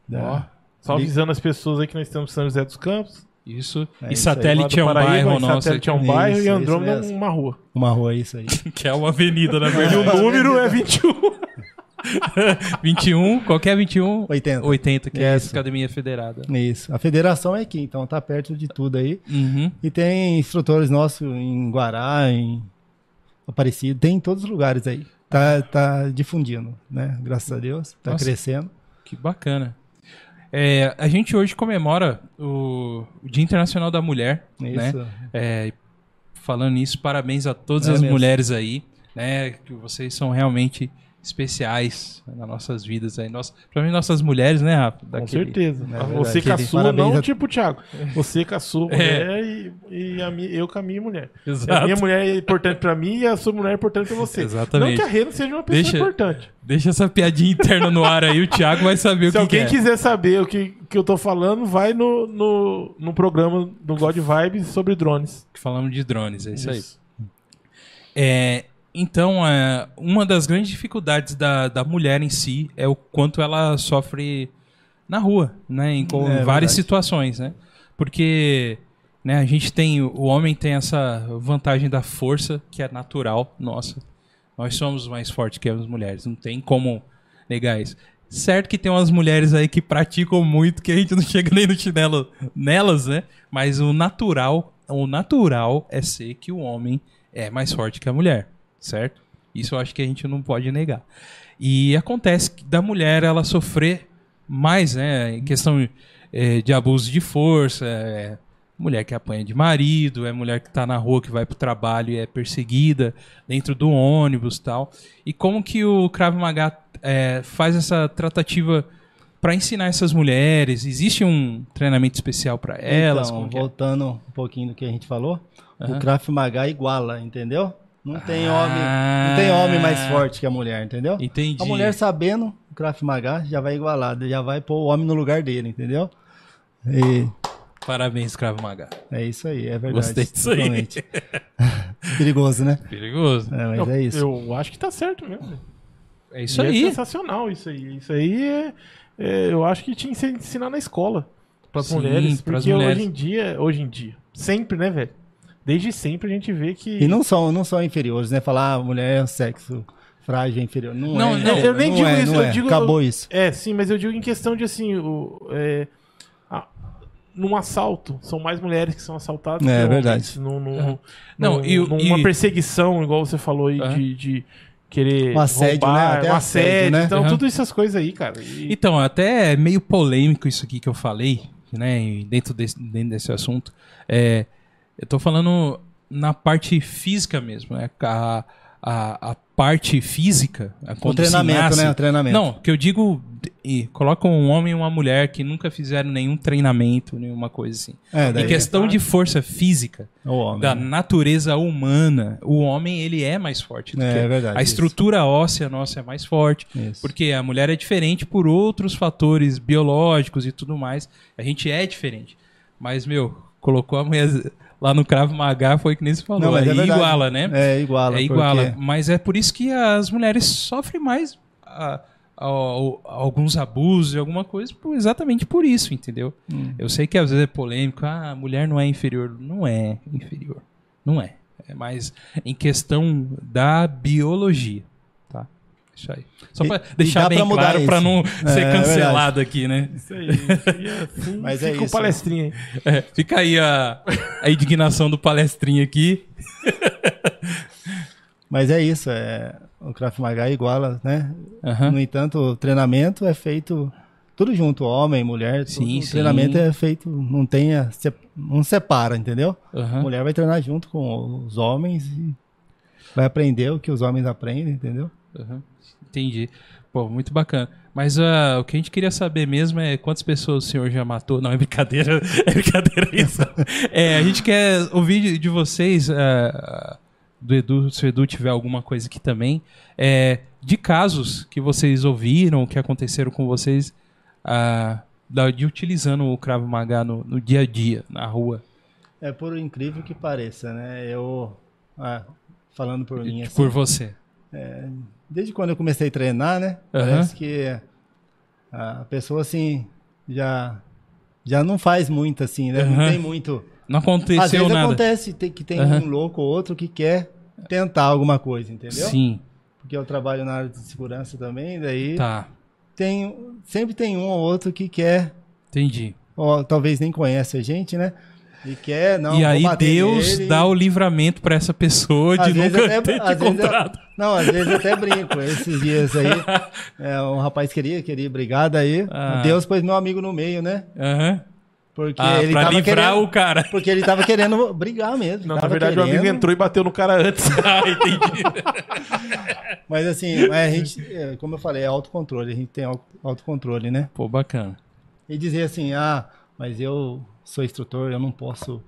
Da- Ó, só avisando as pessoas aí que nós estamos em São José dos Campos. Isso. É e isso satélite é um Paraíba, bairro nosso. Satélite é um Isso, bairro e isso Andrômeda é uma rua. Uma rua, isso aí. Que é uma avenida, na verdade. E o número é 21. 21, qualquer 21, 80. 80, que é Isso. essa academia federada. Isso. A federação é aqui, então tá perto de tudo aí. Uhum. E tem instrutores nossos em Guará, em Aparecido, tem em todos os lugares aí. Tá, tá difundindo, né? Graças a Deus. Tá Nossa. crescendo. Que bacana. É, a gente hoje comemora o, Dia Internacional da Mulher, né? Isso. É, falando nisso, parabéns a todas É as mesmo. mulheres aí, né? Que vocês são realmente especiais nas nossas vidas aí. Nossa, principalmente nossas mulheres, né, Rafa? Com Daquele- certeza. É verdade. você Aquele caçula, parabéns não a- tipo o Thiago. Você caçula É. mulher e, e a mi- eu com a minha mulher. A Exato. minha mulher é importante pra mim e a sua mulher é importante pra você. Exatamente. Não que a Rena seja uma pessoa Deixa- importante. Deixa essa piadinha interna no ar aí, o Thiago vai saber o Se que, alguém que é. quiser saber o que, que eu tô falando, vai no, no, no programa do God Vibes sobre drones. Que falamos de drones, é isso, aí. É, então, é, uma das grandes dificuldades da, da mulher em si é o quanto ela sofre na rua, né? Em co- É, várias verdade. situações, né? Porque né, a gente tem, o homem tem essa vantagem da força que é natural, nossa. Nós somos mais fortes que as mulheres, não tem como negar isso. Certo que tem umas mulheres aí que praticam muito, que a gente não chega nem no chinelo nelas, né? Mas o natural, o natural é ser que o homem é mais forte que a mulher, certo? Isso eu acho que a gente não pode negar. E acontece que da mulher ela sofrer mais, né? Em questão eh, de abuso de força, é mulher que apanha de marido, é mulher que está na rua, que vai para o trabalho e é perseguida dentro do ônibus tal. E como que o Krav Maga eh, faz essa tratativa para ensinar essas mulheres? Existe um treinamento especial para elas? Então, que é? voltando um pouquinho do que a gente falou, Aham. o Krav Maga iguala, entendeu? Não tem Ah. homem, não tem homem mais forte que a mulher, entendeu? Entendi. A mulher sabendo o Krav Maga já vai igualar, já vai pôr o homem no lugar dele, entendeu? E Parabéns, Krav Maga. é isso aí, é verdade. Gostei disso aí. totalmente. Perigoso, né? Perigoso. É, mas eu, é isso. eu acho que tá certo mesmo. É isso E É aí. sensacional isso aí. Isso aí é, é- eu acho que tinha que ser ensinar na escola para as mulheres, porque mulheres. hoje em dia, hoje em dia, sempre, né, velho? Desde sempre a gente vê que E não são, não são inferiores, né? Falar ah, mulher é um sexo frágil, é inferior. Não, Não, é. não, eu nem não digo é, isso, não eu é. digo- Acabou isso. É, sim, mas eu digo em questão de assim, o, é, a- num assalto, são mais mulheres que são assaltadas É, verdade. Num. Não, e numa e- perseguição, igual você falou aí, de, de querer Um assédio, roubar, né? Até um assédio, assédio, né? então Aham. tudo essas coisas aí, cara. E- Então, até é meio polêmico isso aqui que eu falei, né? Dentro desse, dentro desse assunto. É, eu tô falando na parte física mesmo, né? A, a, a parte física. a- O treinamento, nasce- né? O treinamento. Não, que eu digo. E coloca um homem e uma mulher que nunca fizeram nenhum treinamento, nenhuma coisa assim. É, daí em questão de força física, é homem. da né? natureza humana, o homem ele é mais forte do É, que é verdade, a isso. estrutura óssea nossa é mais forte, Isso. porque a mulher é diferente por outros fatores biológicos e tudo mais. A gente é diferente. Mas, meu, colocou a mulher lá no Krav Maga, foi que nem você falou. Não, é verdade. iguala, né? É iguala. É iguala. porque- Mas é por isso que as mulheres sofrem mais a- a- a- alguns abusos e alguma coisa, por- exatamente por isso, entendeu? Hum. Eu sei que às vezes é polêmico, ah, a mulher não é inferior. Não é inferior. Não é. É mais em questão da biologia? Isso aí. Só pra e deixar bem pra mudar claro pra isso. não ser É, cancelado aqui, né? Isso aí. E assim Mas é fica o isso. palestrinha aí. É, fica aí a, a indignação do palestrinho aqui. Mas é isso, é, o Krav Maga iguala, né? No entanto, o treinamento é feito tudo junto, homem, mulher. Sim, tudo, sim. O treinamento é feito, não tem, a- se- não separa, entendeu? A aham. mulher vai treinar junto com os homens e vai aprender o que os homens aprendem, entendeu? Aham. Entendi. Pô, muito bacana. Mas ah, o que a gente queria saber mesmo é quantas pessoas o senhor já matou. Não, é brincadeira. É brincadeira isso. É, a gente quer ouvir de, vocês, ah, do Edu, se o Edu tiver alguma coisa aqui também, é, de casos que vocês ouviram, que aconteceram com vocês, da- de utilizando o Krav Maga no, no dia a dia, na rua. É por incrível que pareça, né? Eu, ah, falando por mim, assim, Por você. Desde quando eu comecei a treinar, né? Aham. Parece que a pessoa, assim, já, já não faz muito, assim, né? Aham. Não tem muito... Não Às aconteceu vezes nada. acontece que tem Aham. um louco ou outro que quer tentar alguma coisa, entendeu? Sim, Porque eu trabalho na área de segurança também, daí tá. tem, sempre tem um ou outro que quer, Entendi. ou talvez nem conhece a gente, né? E quer, não, e vou aí bater Deus nele. dá o livramento pra essa pessoa de Às nunca até- ter te vezes eu- encontrado. Não, às vezes eu até brinco. Esses dias aí, é, um rapaz queria, queria brigar, daí Ah. Deus pôs meu amigo no meio, né? Aham. Porque Ah, ele pra tava livrar querendo, o cara. Porque ele tava querendo brigar mesmo. Não, na verdade, o amigo querendo. entrou e bateu no cara antes. ah, entendi. Mas assim, mas a gente, é, como eu falei, é autocontrole. A gente tem au- autocontrole, né? Pô, bacana. E dizer assim, ah, mas eu sou instrutor, eu não posso.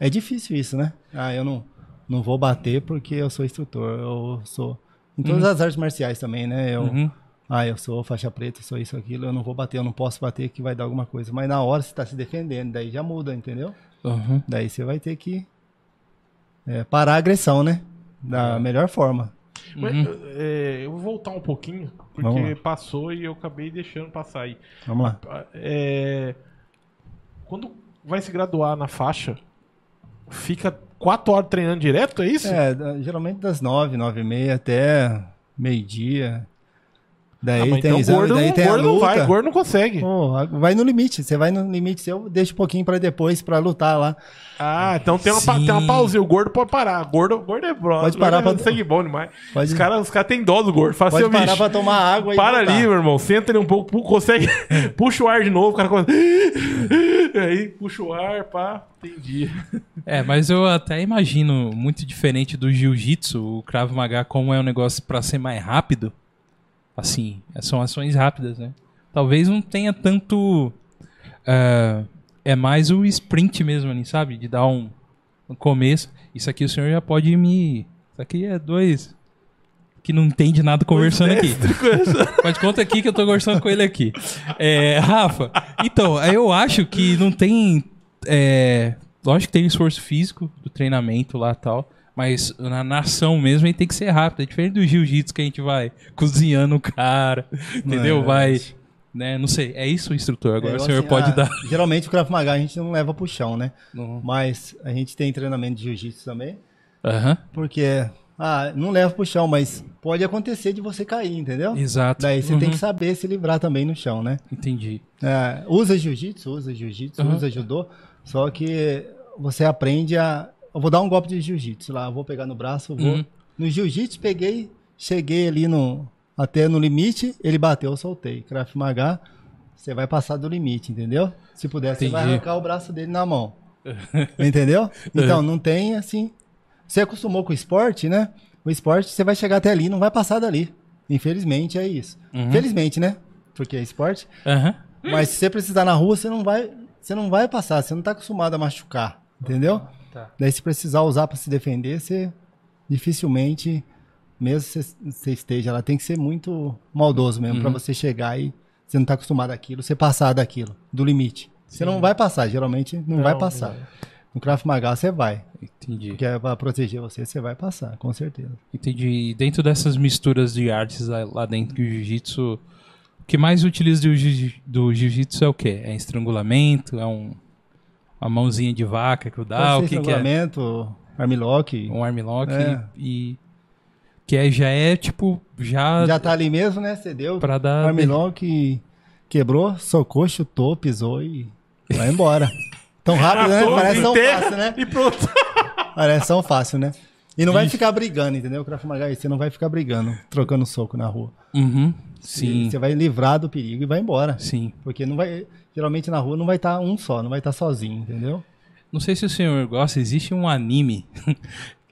É difícil isso, né? Ah, eu não, não vou bater porque eu sou instrutor. Eu sou. Em todas as artes marciais também, né? Eu, Uhum. Ah, eu sou faixa preta, sou isso, aquilo, eu não vou bater, eu não posso bater que vai dar alguma coisa. Mas na hora você tá se defendendo, daí já muda, entendeu? Uhum. Daí você vai ter que é, parar a agressão, né? Da melhor forma. Mas, Uhum. é, eu vou voltar um pouquinho, porque passou e eu acabei deixando passar aí. Vamos lá. É, quando vai se graduar na faixa, fica quatro horas treinando direto, é isso? É, geralmente das nove, nove e meia até meio-dia. Daí Ah, tem então exame, gordo, daí não, tem a gordo não luta. vai, gordo não consegue. Pô, a- vai no limite, você vai no limite seu, deixa um pouquinho pra depois pra lutar lá. Ah, então tem uma, Sim. tem uma pausinha. O gordo pode parar. Gordo, gordo é bro. Pode parar gordo é pra- sangue bom demais. Pode- Os caras os cara têm dó do gordo. Fala assim, Pode "Ô, parar bicho, pra tomar água e Para voltar. ali, meu irmão. Senta ali um pouco, consegue. puxa o ar de novo, o cara começa. Aí, puxa o ar, pá. Entendi. É, mas eu até imagino muito diferente do jiu-jitsu, o Krav Maga, como é um negócio pra ser mais rápido. Assim, são ações rápidas, né? Talvez não tenha tanto. ah, é mais o sprint mesmo ali, sabe? De dar um, um começo. Isso aqui o senhor já pode me. Isso aqui é dois. Que não entende nada conversando aqui. Pode conta aqui que eu tô conversando com ele aqui. É, Rafa, então, eu acho que não tem. É, lógico que tem esforço físico do treinamento lá e tal. Mas na nação mesmo ele tem que ser rápido. É diferente do jiu-jitsu que a gente vai cozinhando o cara. Entendeu? é vai. Né? Não sei. É isso, instrutor. Agora É, o senhor assim, pode ah, dar. Geralmente o Krav Maga a gente não leva pro chão, né? Não. Mas a gente tem treinamento de jiu-jitsu também. Aham. Porque, ah, não leva pro chão, mas pode acontecer de você cair, entendeu? Exato. Daí você tem Uhum. que saber se livrar também no chão, né? Entendi. É, usa jiu-jitsu, usa jiu-jitsu, Uhum. usa judô, só que você aprende a. Eu vou dar um golpe de jiu-jitsu lá, eu vou pegar no braço, eu vou. Uhum. No jiu-jitsu, peguei, cheguei ali no. Até no limite, ele bateu, eu soltei. Krav Maga, você vai passar do limite, entendeu? Se puder, você vai arrancar o braço dele na mão. entendeu? Então, não tem assim. Você acostumou com o esporte, né? O esporte, você vai chegar até ali, não vai passar dali. Infelizmente, é isso. Uhum. Felizmente, né? Porque é esporte. Aham. Mas se você precisar na rua, você não vai, você não vai passar, você não tá acostumado a machucar, entendeu? Tá. Daí se precisar usar para se defender, você dificilmente, mesmo se você esteja lá, tem que ser muito maldoso mesmo pra você chegar e você não tá acostumado àquilo, você passar daquilo, do limite. Você não vai passar, geralmente não, vai passar. No Krav Maga você vai, Entendi. porque é pra proteger você, você vai passar, com certeza. Entendi. E dentro dessas misturas de artes lá, dentro do jiu-jitsu, o que mais utiliza do jiu-jitsu é o quê? É estrangulamento? É um, uma mãozinha de vaca que eu dá? O que, que é? armlock, Um armlock É. e... Que é, já é, tipo, já, já tá ali mesmo, né? Você deu, pra dar... Armlock quebrou, socou, chutou, pisou e vai embora. Tão rápido, né? Parece tão fácil, né? E pronto. Parece tão fácil, né? E não vai Ixi. ficar brigando, entendeu? O Krav Maga, você não vai ficar brigando, trocando soco na rua. Uhum. Sim, Você vai livrar do perigo e vai embora. sim. Porque não vai, geralmente na rua não vai estar um só, não vai estar sozinho, entendeu? Não sei se o senhor gosta, existe um anime,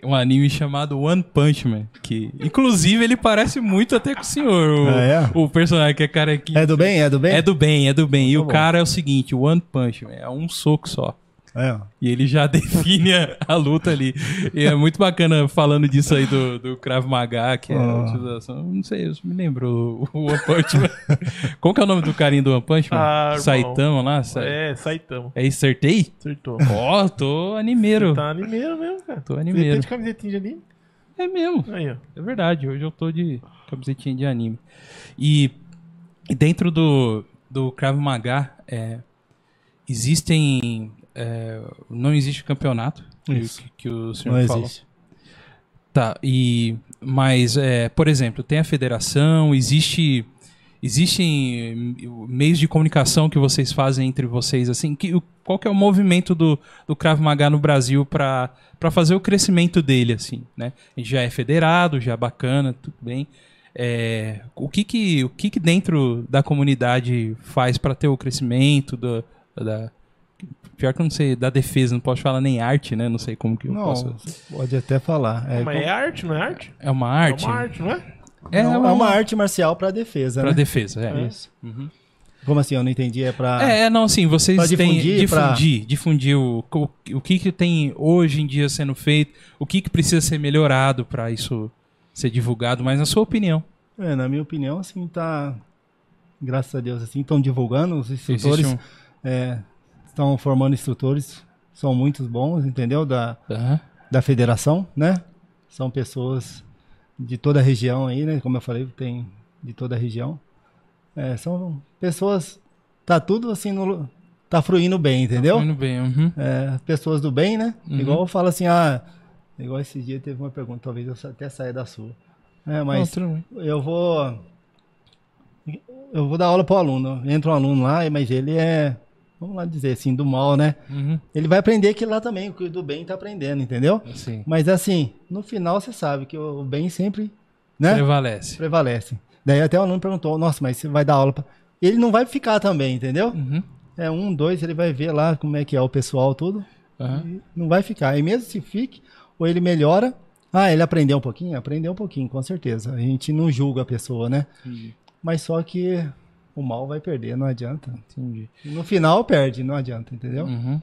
um anime chamado One Punch Man. Que, inclusive, ele parece muito até com o senhor. O, Ah, é? o personagem que é carequinha. É do bem? É do bem? É do bem, é do bem. E Tá o bom. cara é o seguinte: o One Punch Man é um soco só. É. E ele já define a, a luta ali. E é muito bacana falando disso aí do, do Krav Maga, que é a Ah. utilização. Não sei, isso me lembrou o One Punch Man. Qual que é o nome do carinho do One Punch Man? Ah. Saitama lá? Sa... É, Saitama. É isso, acertei? Acertou. Ó, tô animeiro. Tá animeiro mesmo, cara. Tô Você animeiro. tem de camisetinha de anime? É mesmo. Aí, ó. É verdade, hoje eu tô de camisetinha de anime. E, e dentro do, do Krav Maga, é, existem. É, não existe campeonato, que- Isso. Que, que o senhor Não falou. existe. Tá, e. Mas, é, por exemplo, tem a federação, existe. Existem meios de comunicação que vocês fazem entre vocês, assim, que, qual que é o movimento do, do Krav Maga no Brasil para fazer o crescimento dele, assim, né? A gente já é federado, já é bacana, tudo bem. É, o que que, o que que dentro da comunidade faz para ter o crescimento do, da... Pior que eu não sei, da defesa, não posso falar nem arte, né? Não sei como que eu Não, posso... pode até falar. É, Mas é arte, não é arte? É uma arte? É uma arte, não é? É, não, uma, é uma arte marcial pra defesa, Pra né? defesa, é. Isso. Uhum. Como assim? Eu não entendi. É pra... É, é, não, assim, vocês Pra têm difundir, pra- difundir, difundir o, o, o que que tem hoje em dia sendo feito, o que que precisa ser melhorado pra isso ser divulgado, mas na sua opinião. É, na minha opinião, assim, tá. Graças a Deus, assim, estão divulgando os instrutores. um- é, estão formando instrutores. São muitos bons, entendeu? Da, Aham. da federação, né? São pessoas de toda a região aí, né? Como eu falei, tem de toda a região. É, são pessoas. Tá tudo assim no. Tá fluindo bem, entendeu? Indo bem, uhum. É, pessoas do bem, né? Uhum. Igual eu falo assim, ah. Igual esse dia teve uma pergunta, talvez eu até saia da sua. É, mas bem. eu vou. Eu vou dar aula pro aluno. Entra um aluno lá, mas ele é. Vamos lá dizer assim, do mal, né? Uhum. Ele vai aprender aquilo lá também, o que do bem tá aprendendo, entendeu? Sim. Mas assim, no final você sabe que o bem sempre, né? Prevalece. Prevalece. Daí até o aluno perguntou, nossa, mas você vai dar aula pra... Ele não vai ficar também, entendeu? Uhum. É um, dois, ele vai ver lá como é que é o pessoal, tudo. E não vai ficar. E mesmo se fique, ou ele melhora. Ah, ele aprendeu um pouquinho? Aprendeu um pouquinho, com certeza. A gente não julga a pessoa, né? Mas só que o mal vai perder, não adianta. Entendi. No final perde, não adianta, entendeu? Uhum.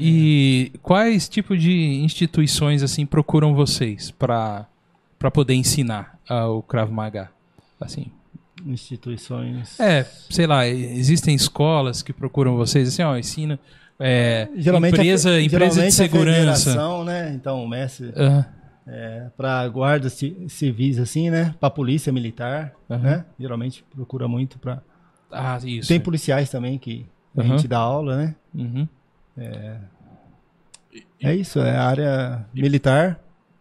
E quais tipos de instituições assim procuram vocês para para poder ensinar ah, o Krav Maga? Assim, Instituições. é, sei lá, existem escolas que procuram vocês assim, ó, ensina é, Geralmente empresa, a, empresa de geralmente a segurança. né? Então, o mestre Aham, é, para guardas ci- civis, assim, né? Para polícia militar, Aham. né? Geralmente procura muito para. Ah, isso. Tem policiais também que a gente dá aula, né? Uhum. É isso, é a área militar.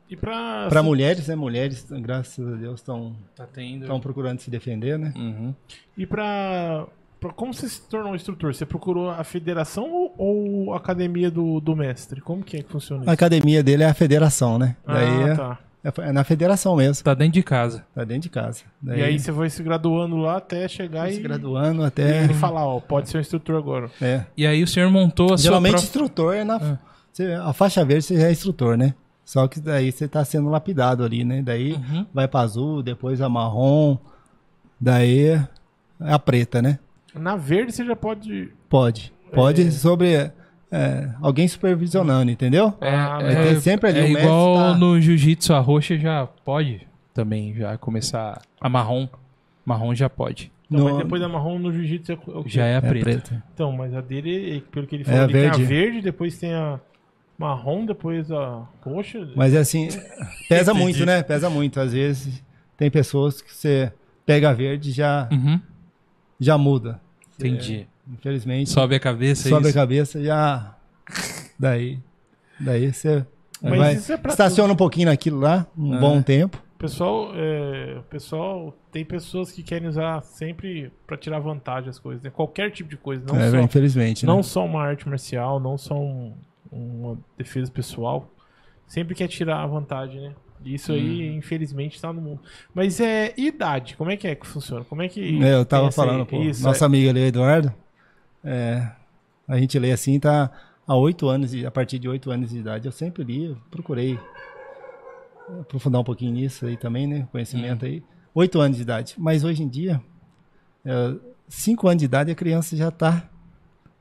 E pra. Para mulheres, né? Mulheres, graças a Deus, estão Tá tendo. procurando se defender, né? Uhum. E pra, pra- Como você se tornou instrutor? Você procurou a federação ou, ou a academia do, do mestre? Como que é que funciona A isso? academia dele é a federação, né? Daí ah, é- tá. é, é na federação mesmo, Tá dentro de casa. tá dentro de casa. Daí, E aí você foi se graduando lá até chegar se e, graduando e até. ele falar, ó, pode ser um instrutor agora. É. E aí o senhor montou a Geralmente sua própria... instrutor é na. Ah. a faixa verde você já é instrutor, né? Só que daí você tá sendo lapidado ali, né? Daí Uhum. vai pra azul, depois a marrom, daí a preta, né? Na verde você já pode. Pode. Pode É. sobre é, alguém supervisionando, entendeu? É, é, vai ter sempre ali é mestre igual tá- no jiu-jitsu, a roxa já pode também já começar. A marrom, marrom já pode. Não, No- mas depois da marrom no jiu-jitsu é o- é? Já é a É preta. preta. Então, mas a dele, pelo que ele É falou, a ele tem verde. a verde, depois tem a marrom, depois a roxa. Mas é assim, pesa muito, né? Pesa muito. Às vezes tem pessoas que você pega a verde e já, Uhum. já muda. Entendi. Infelizmente, Sobe a cabeça sobe a isso. cabeça e já. Daí. Daí você Mas vai, isso é pra estaciona um pouquinho naquilo lá, um Ah. bom tempo. Pessoal, é, pessoal, tem pessoas que querem usar sempre pra tirar vantagem as coisas, né? Qualquer tipo de coisa, não É, só infelizmente. não né? só uma arte marcial, não só um- uma defesa pessoal, sempre quer tirar a vantagem, né? Isso aí, Hum. infelizmente, tá no mundo. Mas é e idade, como é que é que funciona? Como é que É, eu tava falando, pô, isso, nosso é- amigo ali, o Eduardo, é, a gente lê assim, tá há oito anos, a partir de oito anos de idade, eu sempre li, eu procurei aprofundar um pouquinho nisso aí também, né? Conhecimento aí. Oito anos de idade. Mas hoje em dia, é, cinco anos de idade a criança já tá.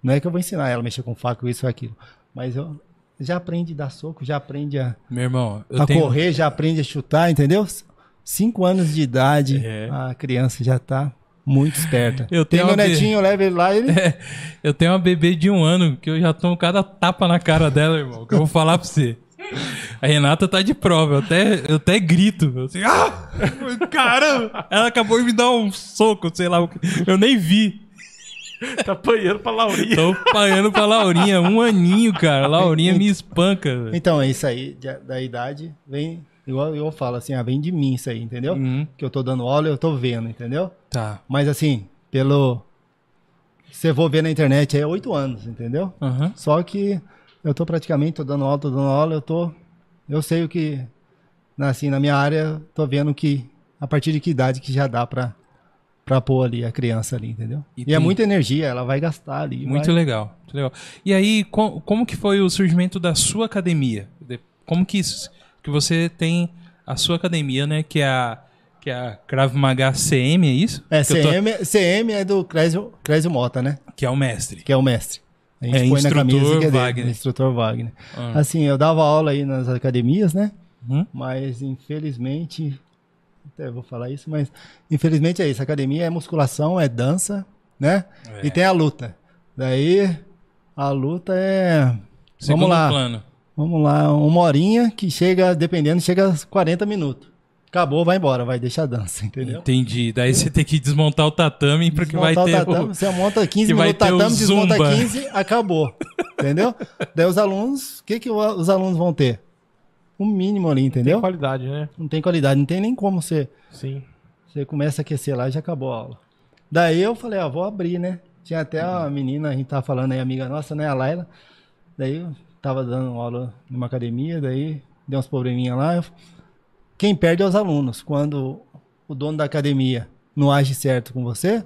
Não é que eu vou ensinar ela a mexer com faca, isso ou aquilo. Mas eu, já aprende a dar soco, já aprende a, Meu irmão, a tenho... correr, já aprende a chutar, entendeu? Cinco anos de idade, É. a criança já tá muito esperta. Eu Tem tenho meu uma be- netinho, eu levo ele lá, ele. Eu tenho uma bebê de um ano que eu já tomo cada tapa na cara dela, irmão. Que eu vou falar pra você. A Renata tá de prova, eu até, eu até grito. eu Assim, ah! Caramba! Ela acabou de me dar um soco, sei lá. o que- Eu nem vi. Tá apanhando pra Laurinha. Tô pagando pra Laurinha, um aninho, cara. Laurinha me espanca. velho. Então, é isso aí, da idade, vem. Igual eu falo assim, ah, vem de mim isso aí, entendeu? Uhum. Que eu tô dando aula, eu tô vendo, entendeu? Tá. Mas assim, pelo. Eu vou ver na internet, é oito anos, entendeu? Aham. Só que eu tô praticamente, tô dando aula, tô dando aula, eu tô. Eu sei o que. Assim, na minha área, tô vendo que. A partir de que idade que já dá pra, pra pôr ali a criança ali, entendeu? E E, tem- é muita energia, ela vai gastar ali. Muito vai- legal, muito legal. E aí, co- como que foi o surgimento da sua academia? De- Como que isso, que você tem a sua academia, né? Que é a, que é a Krav Maga CM, é isso? É, que, eu tô- CM, CM é do Clésio Mota, né? que é o mestre. Que é o mestre. A gente É, põe na instrutor camisa que é dele, Wagner. instrutor Wagner. Ah. Assim, eu dava aula aí nas academias, né? Uhum. Mas infelizmente, até vou falar isso, mas infelizmente é isso. Academia é musculação, é dança, né? É. E tem a luta. Daí a luta é. Segundo vamos lá. plano. Vamos lá, uma horinha que chega, dependendo, chega a 40 minutos. Acabou, vai embora, vai deixar a dança, entendeu? Entendi. Daí você tem que desmontar o tatame porque vai ter o tatame, o... Você monta 15 que vai minutos o tatame, desmonta zumba. 15, acabou. Entendeu? Daí os alunos, o que, que o- os alunos vão ter? Um mínimo ali, entendeu? Qualidade, né? Não tem qualidade, não tem nem como você. Sim. Você começa a aquecer lá e já acabou a aula. Daí eu falei, ó, vou abrir, né? Tinha até a menina, a gente tava falando aí, amiga nossa, né? A Laila. Daí eu tava dando aula numa academia, daí deu uns probleminha lá. Quem perde é os alunos. Quando o dono da academia não age certo com você,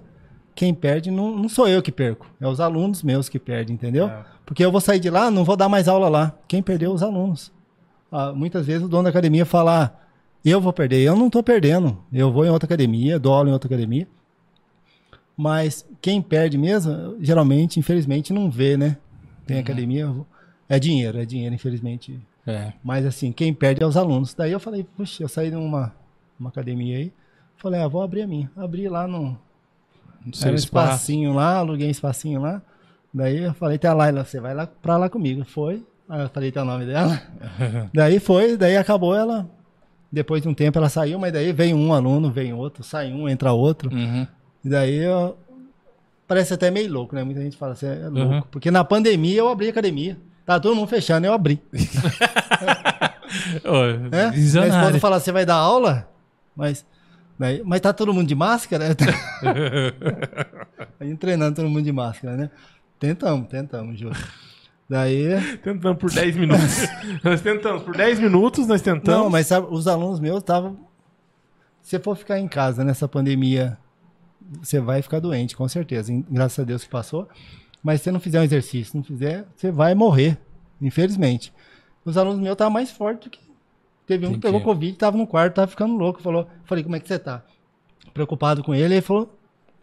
quem perde não, não sou eu que perco. É os alunos meus que perdem, entendeu? É. Porque eu vou sair de lá, não vou dar mais aula lá. Quem perdeu é os alunos. Ah, muitas vezes o dono da academia fala, "Ah, eu vou perder. Eu não estou perdendo. Eu vou em outra academia, dou aula em outra academia. Mas quem perde mesmo, geralmente, infelizmente, não vê, né? Tem academia, é dinheiro, é dinheiro, infelizmente. É. Mas assim, quem perde é os alunos. Daí eu falei, puxa, eu saí de uma, uma academia aí. Falei, ah, vou abrir a minha. Abri lá no, era um espaço. espacinho lá, aluguei um espacinho lá. Daí eu falei, a Laila, você vai lá pra lá comigo. Foi. Aí eu falei, tem o nome dela. daí foi, daí acabou ela. Depois de um tempo ela saiu, mas daí veio um aluno, vem outro, sai um, entra outro. Uhum. E daí eu... parece até meio louco, né? Muita gente fala assim, é louco. Uhum. Porque na pandemia eu abri a academia. Tá todo mundo fechando, eu abri. Ô, Né? Minha esposa fala, você vai dar aula? Mas, daí, mas tá todo mundo de máscara? Aí treinando todo mundo de máscara, né? Tentamos, tentamos, Júlio. Daí. Tentamos por 10 minutos. nós tentamos. Por 10 minutos nós tentamos. Não, mas sabe, os alunos meus estavam. Se for ficar em casa nessa pandemia, você vai ficar doente, com certeza. Graças a Deus que passou. Mas se você não fizer um exercício, não fizer, você vai morrer, infelizmente. Os alunos meus estavam mais fortes do que. Teve um que Entendi. pegou Covid, estava no quarto, estava ficando louco. Falou, falei, como é que você tá? Preocupado com ele, ele falou,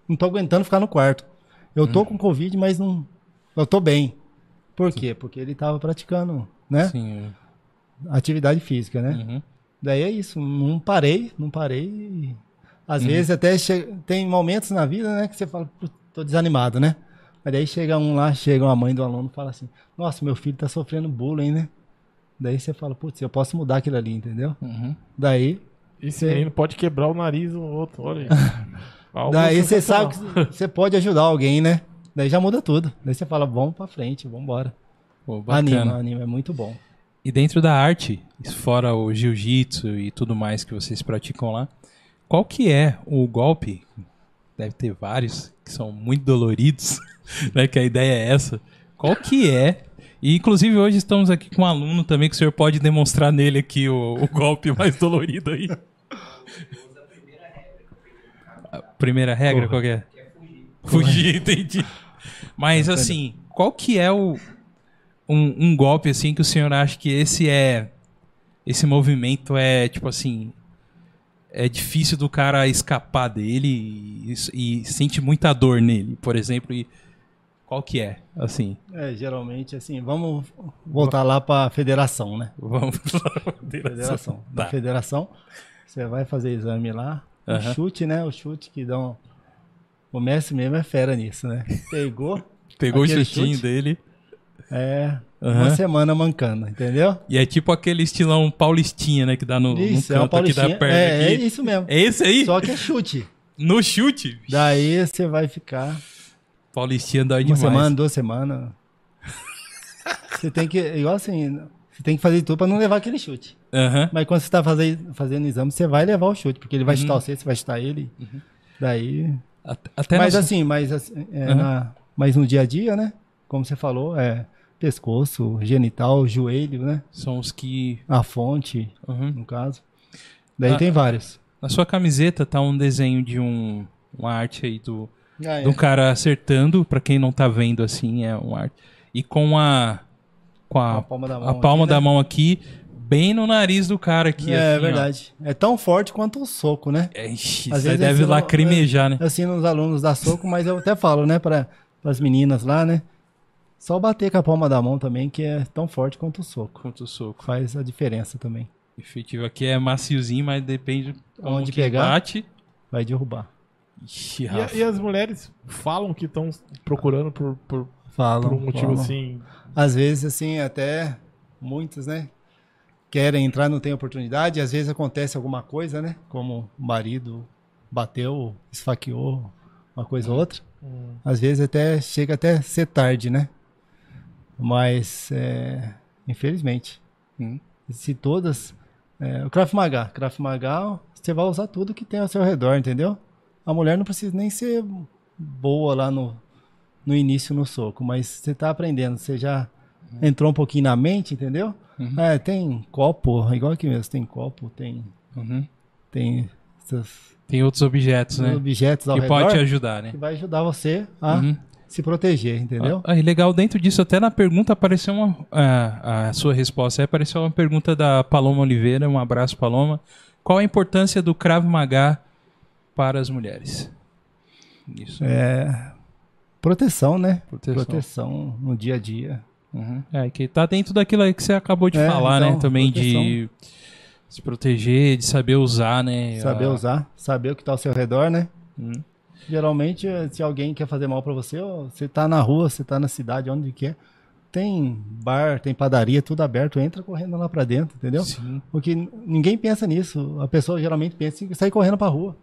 não tô aguentando ficar no quarto. Eu Hum. tô com Covid, mas não. Eu tô bem. Por quê? Porque ele estava praticando, né? Sim. Atividade física, né? Uhum. Daí é isso, não parei, não parei. Às Uhum. vezes até che- tem momentos na vida, né, que você fala, "Putz, tô desanimado, né? Mas daí chega um lá, chega uma mãe do aluno e fala assim, nossa, meu filho tá sofrendo bullying, né? Daí você fala, putz, eu posso mudar aquilo ali, entendeu? Uhum. Daí, Esse Cê- menino pode quebrar o nariz do outro. Olha aí. Daí você sabe que você pode ajudar alguém, né? Daí já muda tudo. Daí você fala, vamos pra frente, vamos embora. Pô. Anima, anima, é muito bom. E dentro da arte, fora o jiu-jitsu e tudo mais que vocês praticam lá, qual que é o golpe? Deve ter vários que são muito doloridos, né? Que a ideia é essa. Qual que é? E inclusive hoje estamos aqui com um aluno também que o senhor pode demonstrar nele aqui o, o golpe mais dolorido aí. A primeira regra, qual que é? Fugir, entendi. Mas assim, qual que é o um, um golpe assim que o senhor acha que esse é esse movimento é, tipo assim, é difícil do cara escapar dele e, e sente muita dor nele, por exemplo, e qual que é, assim? É, geralmente, assim, vamos voltar lá para a federação, né? Vamos lá, Federação. Da Tá. federação, você vai fazer exame lá, o chute, né? O chute que dá um... O Messi mesmo é fera nisso, né? Pegou, Pegou o chutinho chute? dele. é, Aham. uma semana mancando, entendeu? E é tipo aquele estilão paulistinha, né? Que dá no, no Isso, é uma canto aqui da perna. É, é aqui. isso mesmo. É esse aí? Só que é chute. No chute? Daí você vai ficar Paulistinha dói uma demais. semana, duas semanas. Você tem que, igual assim, você tem que fazer tudo pra não levar aquele chute. Aham. Mas quando você tá fazendo, fazendo exame, você vai levar o chute, porque ele vai Uhum. chutar você, você vai chutar ele. Daí. Até, mas assim, mas, assim, é, Uhum. na- mas no dia a dia, né? Como você falou, é pescoço, genital, joelho, né? são os que. A fonte, Uhum. no caso. Daí Ah. tem vários. Na sua camiseta tá um desenho de um. Uma arte aí do. Ah, De um cara acertando, pra quem não tá vendo assim, é uma arte. E com a. Com a, a palma da mão. a palma aqui, da né? mão aqui, bem no nariz do cara aqui. É assim, ó. verdade. É tão forte quanto o soco, né? É, ixi, Às vezes deve não- lacrimejar, né? assim nos alunos dá soco, mas eu até falo, né, para as meninas lá, né? Só bater com a palma da mão também, que é tão forte quanto o soco. Quanto o soco. Faz a diferença também. Efetivo aqui é maciozinho, mas depende Onde que pegar. bate. Vai derrubar. Ixi, E, e as mulheres falam que estão procurando por, por, Falam. por um motivo falam. assim. Às vezes, assim, até muitos, né? Querem entrar, não tem oportunidade. Às vezes acontece alguma coisa, né? Como o marido bateu, esfaqueou, uma coisa ou outra. hum, Às vezes até chega até a ser tarde, né? Mas, é, infelizmente, Hum. se todas... É, o Krav Maga. Krav Maga, você vai usar tudo que tem ao seu redor, entendeu? A mulher não precisa nem ser boa lá no, no início no soco, mas você tá aprendendo, você já entrou um pouquinho na mente, entendeu? Uhum. É, tem copo, igual aqui mesmo, tem copo, tem, Uhum. tem esses Tem outros objetos, né? objetos ao Que redor pode te ajudar, né? que vai ajudar você a Uhum. Se proteger, entendeu? Ah, e legal, dentro disso, até na pergunta apareceu uma. A, a sua resposta aí apareceu uma pergunta da Paloma Oliveira. Um abraço, Paloma. Qual a importância do Krav Maga para as mulheres? Isso. É, proteção, né? Proteção. Proteção no dia a dia. Uhum. É, que tá dentro daquilo aí que você acabou de É, falar, né? então, Também de se proteger, de saber usar, né? Saber a- usar, saber o que está ao seu redor, né? Hum. Geralmente, se alguém quer fazer mal pra você, ó, você tá na rua, você tá na cidade, onde quer, tem bar, tem padaria, tudo aberto, entra correndo lá pra dentro, entendeu? Sim. Porque ninguém pensa nisso. A pessoa geralmente pensa em sair correndo pra rua.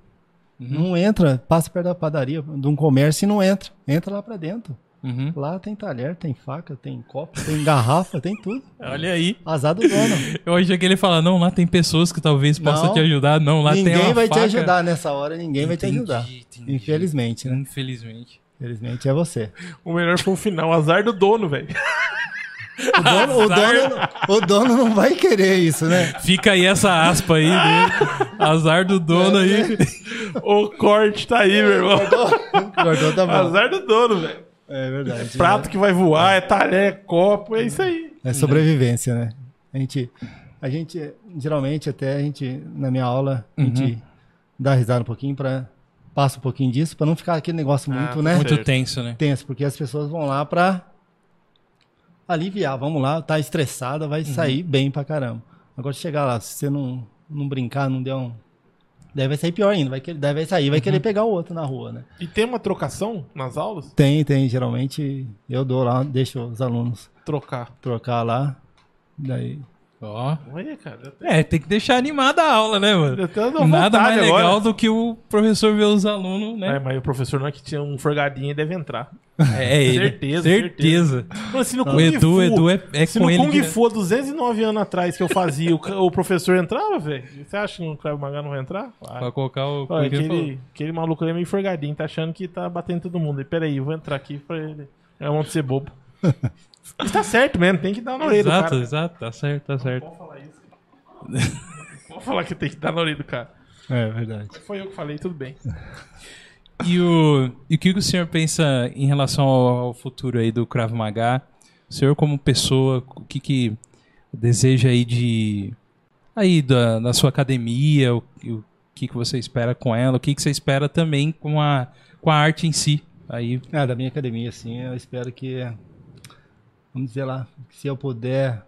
Uhum. Não entra, passa perto da padaria, de um comércio e não entra. Entra lá pra dentro. Uhum. Lá tem talher, tem faca, tem copo, tem garrafa, tem tudo. Olha aí. Azar do dono. Eu achei que ele fala, não, lá tem pessoas que talvez possam te ajudar. Não, lá tem ninguém vai faca. te ajudar nessa hora, ninguém vai te Entendi, ajudar. entendi. Infelizmente, né? Infelizmente. Infelizmente é você. O melhor foi o final, azar do dono, velho. O dono, o, dono, o dono não vai querer isso, né? Fica aí essa aspa aí dele. Azar do dono aí. o corte tá aí, meu irmão. Gordão tá bom. Azar do dono, velho. É verdade. Prato que vai voar, é talher, é copo, é isso aí. É sobrevivência, né? A gente, a gente, geralmente, até a gente, na minha aula, a gente dá risada um pouquinho para passa um pouquinho disso, para não ficar aquele negócio muito, né? Muito tenso, né? tenso, porque as pessoas vão lá pra aliviar, vamos lá, tá estressada, vai sair bem pra caramba. Agora chegar lá, se você não, não brincar, não der um. Daí vai sair pior ainda, vai, que- daí vai sair, vai querer pegar o outro na rua, né? E tem uma trocação nas aulas? Tem, tem, geralmente eu dou lá, deixo os alunos Trocar. trocar lá, daí. Ó. Olha, cara. até- É, tem que deixar animada a aula, né, mano? Nada mais agora. legal do que o professor ver os alunos, É, né? mas o professor não é que tinha um forgadinho e deve entrar. É, é ele. Certeza, Certeza. Mano, se no O Kung Edu, Fu, Edu é, é se com no ele. Kung que- Fu, há 209 anos atrás que eu fazia, o, o professor entrava, velho? Você acha que no Krav Maga não vai entrar? Vai. Pra colocar o. Olha, aquele, aquele maluco ali é meio forgadinho, tá achando que tá batendo todo mundo. E peraí, eu vou entrar aqui pra ele. É um de ser bobo. Mas tá certo mesmo, tem que dar na orelha do Exato, cara. exato, tá certo, tá certo. Pode falar isso. Vou falar que tem que dar na orelha do cara. É verdade. Foi eu que falei, tudo bem. E o, e o que o senhor pensa em relação ao, ao futuro aí do Krav Maga? O senhor como pessoa, o que que deseja aí de aí da, da sua academia, o, o que, que você espera com ela, o que, que você espera também com a, com a arte em si. Aí, Ah, da minha academia, assim, eu espero que, vamos dizer lá, se eu puder,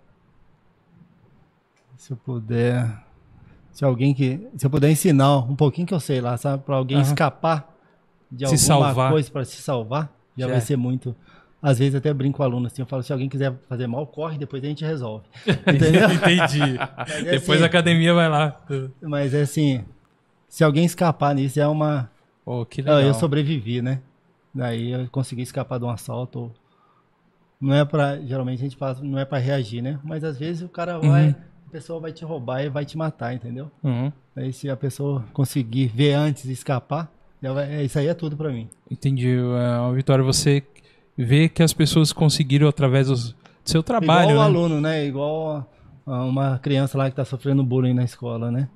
se eu puder, se alguém que, se eu puder ensinar um pouquinho que eu sei lá, sabe, para alguém Aham. escapar de Se alguma salvar. coisa para se salvar, já, Já vai ser muito. Às vezes até brinco com o aluno assim, eu falo, se alguém quiser fazer mal, corre, depois a gente resolve. Entendeu? entendi. É Depois assim, a academia vai lá. Mas é assim, se alguém escapar nisso, é uma, Oh, que Ah, legal. eu sobrevivi, né? Daí eu consegui escapar de um assalto. Não é pra. Geralmente a gente faz, não é pra reagir, né? Mas às vezes o cara vai, Uhum. a pessoa vai te roubar e vai te matar, entendeu? Uhum. Aí se a pessoa conseguir ver antes e escapar, vai- é, isso aí é tudo pra mim. Entendi. Uh, Vitória, você vê que as pessoas conseguiram através do seu trabalho, Igual o né? aluno, né? Igual uma criança lá que tá sofrendo bullying na escola, né?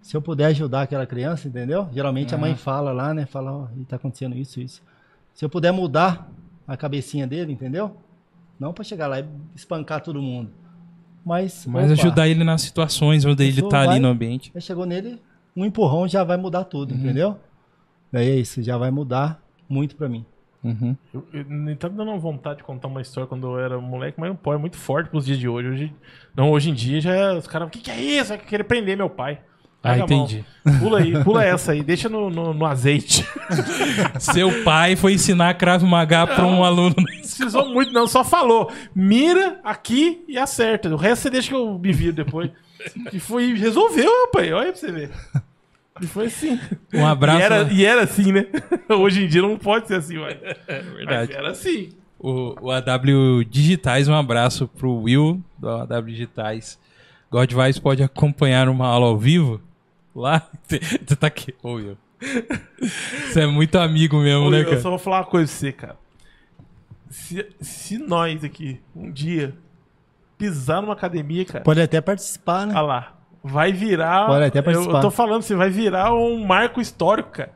Se eu puder ajudar aquela criança, entendeu? Geralmente a mãe fala lá, né? Fala, ó, e tá acontecendo isso, isso. Se eu puder mudar a cabecinha dele, entendeu? Não pra chegar lá e espancar todo mundo. Mas, Mas opa, ajudar ele nas situações onde ele pessoa tá ali no ambiente. já chegou nele, um empurrão já vai mudar tudo, Uhum. entendeu? Daí é isso, já vai mudar muito pra mim. Uhum. Eu, eu, nem tá me dando vontade de contar uma história quando eu era moleque, mas não pode, é muito forte pros dias de hoje. hoje não, hoje em dia já é- os caras, o que, que é isso? Vai querer prender meu pai. Ah, entendi. Pula aí, pula essa aí, deixa no, no, no azeite. Seu pai foi ensinar Krav Maga pra um aluno. Não precisou muito, não, só falou. Mira aqui e acerta. O resto você deixa que eu me viro depois. E foi, resolveu, rapaz. Olha pra você ver. E foi assim. Um abraço. E era, e era assim, né? Hoje em dia não pode ser assim, ué. É Mas verdade. era assim. O, o AW Digitais, um abraço pro Will do AW Digitais. Godvice pode acompanhar uma aula ao vivo lá. Você tá aqui. Ô, Will. Você é muito amigo mesmo, Ô, né, eu cara? só vou falar uma coisa pra você, cara. Se, se nós aqui, um dia, pisar numa academia, cara, Pode até participar, né? olha lá, vai virar. Pode até eu, participar. eu tô falando, você vai virar um marco histórico, cara.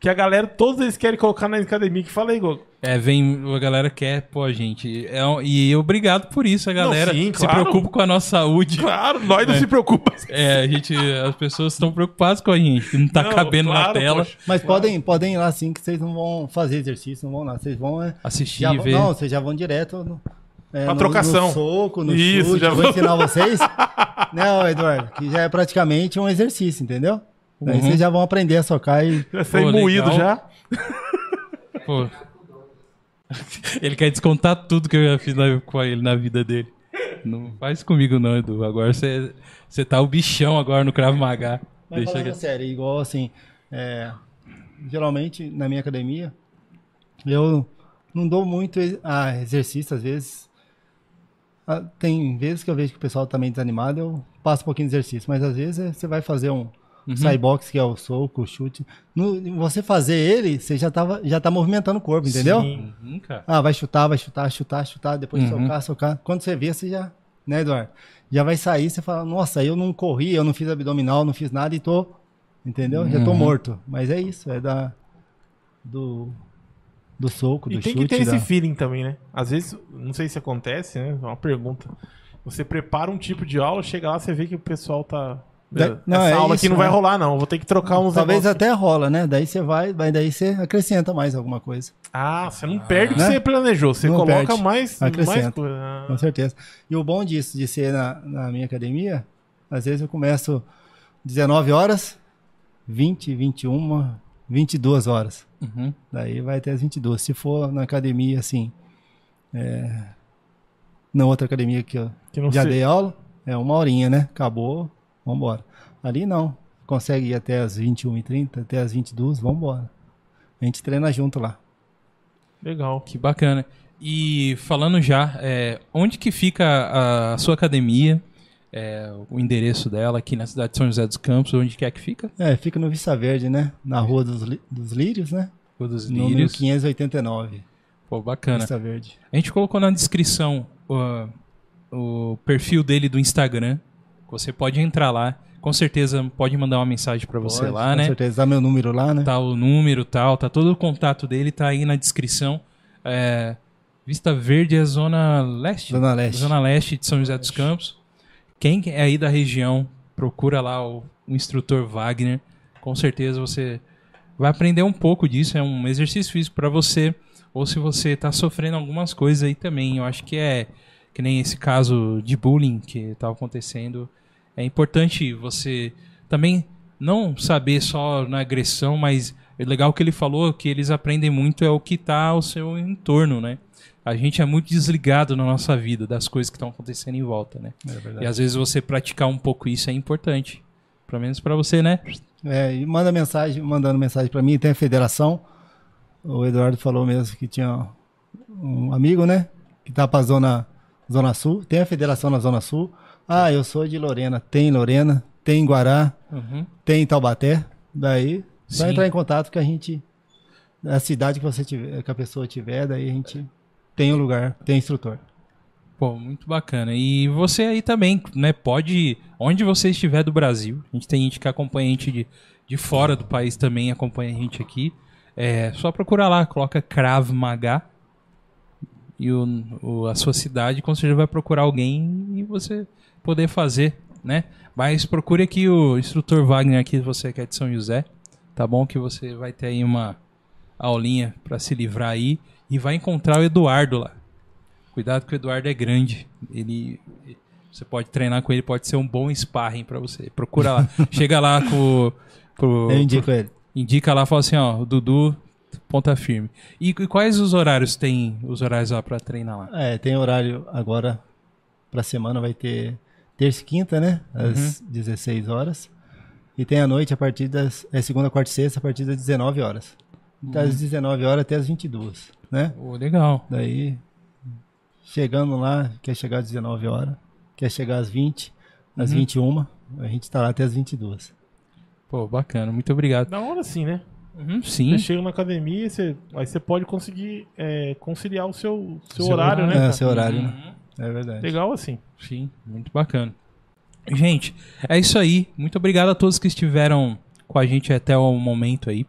Que a galera, todos eles querem colocar na academia. Que fala aí, Gogo. É, vem, a galera quer, pô, gente. É, e obrigado por isso, a galera sim, se claro. preocupa com a nossa saúde. Claro, nós não se preocupa. É, a gente, as pessoas estão preocupadas com a gente, que não tá Não, cabendo na claro, tela. poxa. Mas Claro. podem, podem ir lá sim, que vocês não vão fazer exercício, não vão lá. Vocês vão. É, Assistir, vão- ver. não, vocês já vão direto no, é, no- trocação. no soco, no Isso, chute. já eu vou ensinar vocês. não, Eduardo, que já é praticamente um exercício, entendeu? Daí Uhum. vocês já vão aprender a socar e. Já sai Pô, moído legal. já. Pô. Ele quer descontar tudo que eu já fiz na- com ele na vida dele. Não faz comigo não, Edu. Agora você tá o bichão agora no Krav Maga. Mas Deixa falando que... sério, igual assim, é, geralmente na minha academia, eu não dou muito ah, exercício às vezes. Ah, tem vezes que eu vejo que o pessoal tá meio desanimado, eu passo um pouquinho de exercício, mas às vezes é- você vai fazer um Uhum. cybox, que é o soco, o chute. No, você fazer ele, você já, tava, já tá movimentando o corpo, entendeu? Sim. Uhum, cara. Ah, vai chutar, vai chutar, chutar, chutar, depois Uhum. socar, socar. Quando você vê, você já, né, Eduardo? Já vai sair, você fala, nossa, eu não corri, eu não fiz abdominal, não fiz nada e tô, entendeu? Já tô Uhum. morto. Mas é isso, é da do do soco, do E tem chute. que ter da- esse feeling também, né? Às vezes, não sei se acontece, né? É uma pergunta. Você prepara um tipo de aula, chega lá, você vê que o pessoal tá. Da- não, Essa é aula isso, aqui não vai né? rolar, não. Vou ter que trocar uns Talvez negócios. até rola, né? Daí você vai, vai daí você acrescenta mais alguma coisa. Ah, você não perde o que Né? você planejou. Você Não coloca perde. mais, mais Acrescenta. coisa. Ah. Com certeza. E o bom disso, de ser na, na minha academia, às vezes eu começo 19 horas, 20, 21, 22 horas. Uhum. Daí vai até as 22. Se for na academia, assim, é, na outra academia que eu Que não já sei. dei aula, é uma horinha, né? Acabou, vambora. Ali não. Consegue ir até as 21h30, até as 22 vambora. A gente treina junto lá. Legal. Que bacana. E falando já, é, onde que fica a, a sua academia? É, o endereço dela aqui na cidade de São José dos Campos, onde quer que fica? É, fica no Vista Verde, né? Na Rua dos, dos Lírios, né? Rua dos Número Lírios. 589. Pô, bacana. Vista Verde. A gente colocou na descrição uh, o perfil dele do Instagram. Você pode entrar lá. Com certeza pode mandar uma mensagem pra você Pode, lá, com né? certeza. Dá meu número lá, né? Tá o número tal, tá todo o contato dele, tá aí na descrição. É, Vista Verde é Zona Leste? Zona Leste. Zona Leste de São José dos Campos. Quem é aí da região procura lá o, o instrutor Wagner. Com certeza você vai aprender um pouco disso. É um exercício físico para você. Ou se você está sofrendo algumas coisas aí também. Eu acho que é que nem esse caso de bullying que estava acontecendo. É importante você também não saber só na agressão, mas é legal que ele falou que eles aprendem muito é o que está ao seu entorno, né? A gente é muito desligado na nossa vida das coisas que estão acontecendo em volta, né? É E às vezes você praticar um pouco isso é importante. Pelo menos para você, né? É, e manda mensagem, mandando mensagem para mim, tem a federação. O Eduardo falou mesmo que tinha um amigo, né? Que tá pra zona, zona Sul. Tem a federação na Zona Sul. Ah, eu sou de Lorena. Tem Lorena, tem Guará, Uhum. tem Taubaté. Daí, Sim. vai entrar em contato que a gente. A cidade que você tiver, que a pessoa tiver, daí a gente tem o lugar, tem instrutor. Pô, muito bacana. E você aí também, né? Pode, onde você estiver do Brasil, a gente tem gente que acompanha a gente de, de fora do país também, acompanha a gente aqui. É só procurar lá, coloca Krav Maga e o, o- a sua cidade, com certeza vai procurar alguém e você poder fazer, né? Mas procure aqui o instrutor Wagner aqui, você que é de São José, tá bom? Que você vai ter aí uma aulinha para se livrar aí e vai encontrar o Eduardo lá. Cuidado que o Eduardo é grande. Ele você pode treinar com ele, pode ser um bom sparring pra você. Procura lá. Chega lá com, com Eu indico ele. indica lá, fala assim, ó, o Dudu ponta firme. E, e quais os horários tem os horários lá pra treinar lá? É, tem horário agora pra semana, vai ter terça e quinta, né? Às 16 horas. E tem a noite a partir das. É segunda, quarta e sexta, a partir das 19 horas. Das 19 horas até as 22, né? Pô, legal. Daí, chegando lá, quer chegar às 19 horas, quer chegar às 20, às 21, a gente tá lá até às 22. Pô, bacana. Muito obrigado. Da hora sim, né? Uhum, Você sim. chega na academia, você, aí você pode conseguir é, conciliar o seu, seu, Seu horário, horário. né? É, seu horário, né? Uhum. É verdade. Legal assim. Sim, muito bacana. Gente, é isso aí. Muito obrigado a todos que estiveram com a gente até o momento aí.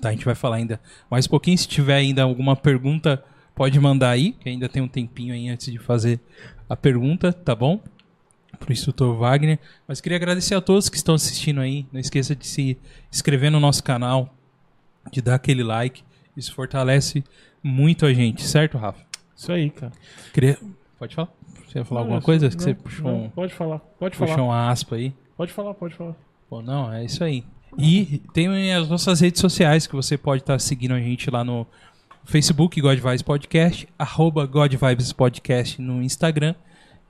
Tá, a gente vai falar ainda mais um pouquinho. Se tiver ainda alguma pergunta, pode mandar aí, que ainda tem um tempinho aí antes de fazer a pergunta, tá bom? Pro instrutor Wagner. Mas queria agradecer a todos que estão assistindo aí. Não esqueça de se inscrever no nosso canal, de dar aquele like. Isso fortalece muito a gente, certo, Rafa? Isso aí, cara. Queria... Pode falar? Você ia falar Não, alguma coisa? não, que você puxou não, um... Pode falar, pode Puxou falar. uma aspa aí. Pode falar, pode falar. Pô, não, é isso aí. E tem as nossas redes sociais que você pode estar seguindo a gente lá no Facebook, God Vibes Podcast, arroba God Vibes Podcast no Instagram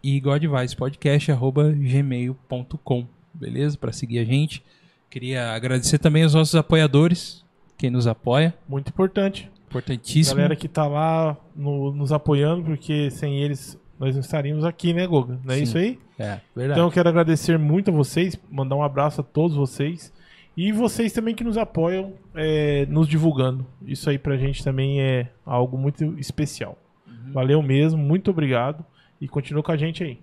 e God Vibes Podcast, arroba gmail.com, beleza? Para seguir a gente. Queria agradecer também aos nossos apoiadores, quem nos apoia, Muito importante. importantíssimo. Galera que tá lá no- nos apoiando, porque sem eles nós não estaríamos aqui, né, Goga? Não é Sim. isso aí? É, verdade. Então eu quero agradecer muito a vocês, mandar um abraço a todos vocês. E vocês também que nos apoiam, é, nos divulgando. Isso aí pra gente também é algo muito especial. Uhum. Valeu mesmo, muito obrigado. E continua com a gente aí.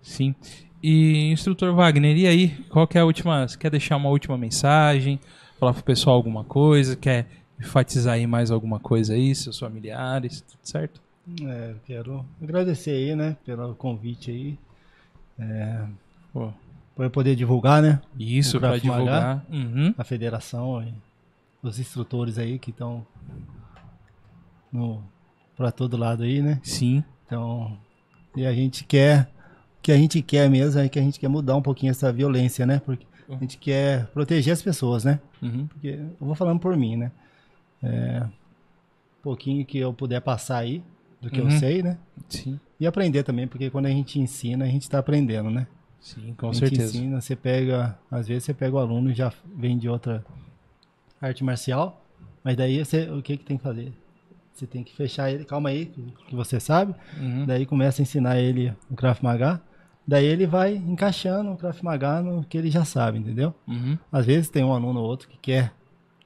Sim. E, instrutor Wagner, e aí? Qual que é a última. Você quer deixar uma última mensagem? Falar pro pessoal alguma coisa? Quer enfatizar aí mais alguma coisa aí? Seus familiares, tudo certo? É, eu quero agradecer aí, né, pelo convite aí. Pô, Por eu poder divulgar, né, isso, Maga? divulgar. Uhum. a federação os instrutores aí que estão no para todo lado aí, né? Sim. Então, e a gente quer o que a gente quer mesmo é que a gente quer mudar um pouquinho essa violência, né? Porque a gente quer proteger as pessoas, né? Uhum. Porque eu vou falando por mim, né? É, um pouquinho que eu puder passar aí do que Uhum. eu sei, né? Sim. E aprender também, porque quando a gente ensina, a gente está aprendendo, né? Sim, com a gente certeza. ensina, você pega, às vezes você pega o aluno e já vem de outra arte marcial, mas daí você, o que que tem que fazer? Você tem que fechar ele, calma aí, que- você sabe, Uhum. daí começa a ensinar ele o Krav Maga, daí ele vai encaixando o Krav Maga no que ele já sabe, entendeu? Uhum. Às vezes tem um aluno ou outro que quer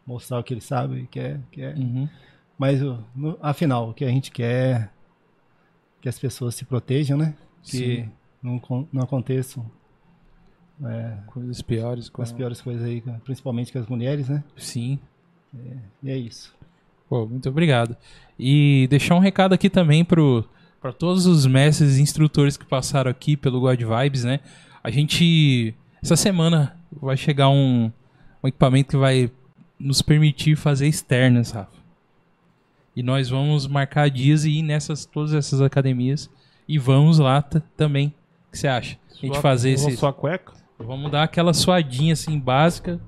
mostrar o que ele sabe, quer, quer Uhum. mas no- afinal, o que a gente quer é que as pessoas se protejam, né? Que Sim. não, não aconteçam é, Coisas piores. Com... as piores coisas aí, principalmente com as mulheres, né? Sim. E é isso. Pô, muito obrigado. E deixar um recado aqui também pro para todos os mestres e instrutores que passaram aqui pelo God Vibes, né? A gente Essa semana vai chegar um, um equipamento que vai nos permitir fazer externas, Rafa. E nós vamos marcar dias e ir nessas todas essas academias e vamos lá também. O que você acha? A gente Sua- fazer esse. Sua cueca? Vamos dar aquela suadinha assim básica.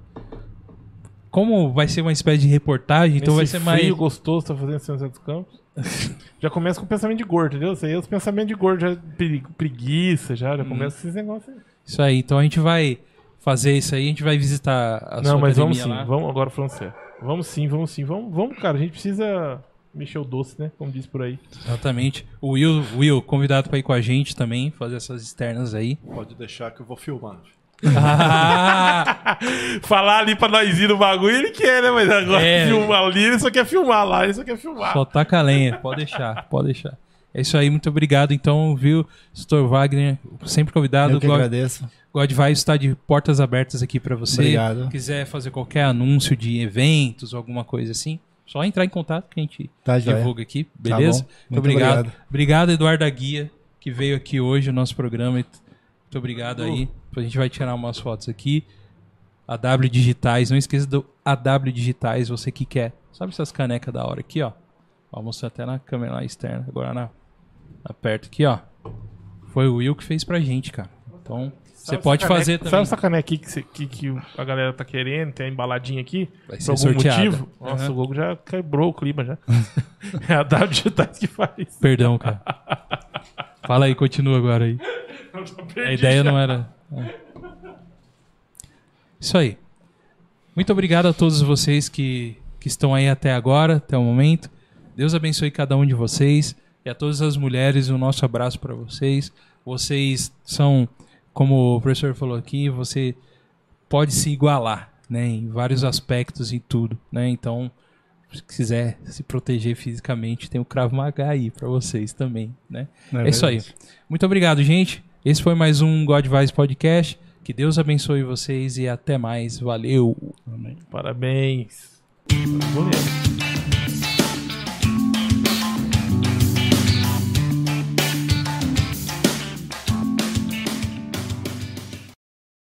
Como vai ser uma espécie de reportagem, então vai ser mais. frio gostoso, tá fazendo São José dos Campos. já começa com o pensamento de gordo, entendeu? Isso aí, os pensamentos de gordo, já pregui- preguiça, já, já começa esses negócios aí. Isso aí. Então a gente vai fazer isso aí, a gente vai visitar a Não, sua mas vamos sim, lá. vamos agora falando sério. Vamos sim, vamos sim, vamos, vamos, cara, a gente precisa mexer o doce, né? Como diz por aí. Exatamente. O Will, Will, convidado pra ir com a gente também, fazer essas externas aí. Pode deixar que eu vou filmar. Ah, Falar ali pra nós ir no bagulho, ele quer, né? Mas agora É. filmar ali, ele só quer filmar lá, ele só quer filmar. só taca a lenha. Pode deixar, pode deixar. É isso aí, muito obrigado. Então, viu, Sr. Wagner, sempre convidado. Eu que God, agradeço. God Vibes está de portas abertas aqui pra você. Obrigado. quiser fazer qualquer anúncio de eventos ou alguma coisa assim, só entrar em contato que a gente Tá, joia. divulga aqui, Tá beleza? bom. Muito, Muito obrigado. obrigado. obrigado. Eduardo Aguia, que veio aqui hoje no nosso programa. Muito obrigado aí. A gente vai tirar umas fotos aqui. AW Digitais, não esqueça do AW Digitais, você que quer. Sabe essas canecas da hora aqui, ó? Vou mostrar até na câmera lá externa, agora na, na perto aqui, ó. Foi o Will que fez pra gente, cara. Então, você Sabe pode caneca- fazer Sabe também. essa caneca aqui que, cê- que, que a galera tá querendo, tem a embaladinha aqui? Vai Por ser algum sorteada. motivo? Nossa, Aham. o Gogo já quebrou o clima já. é a W Digitais que faz. Perdão, cara. Fala aí, continua agora aí. A ideia não era. É. Isso aí. Muito obrigado a todos vocês que, que estão aí até agora, até o momento. Deus abençoe cada um de vocês e a todas as mulheres. Um nosso abraço para vocês. Vocês são, como o professor falou aqui, você pode se igualar, né, em vários aspectos e tudo, né? Então, se quiser se proteger fisicamente, tem o Krav Maga aí para vocês também, né? É, isso aí. Muito obrigado, gente. Esse foi mais um God Vibes Podcast. Que Deus abençoe vocês e até mais. Valeu. Parabéns. Valeu.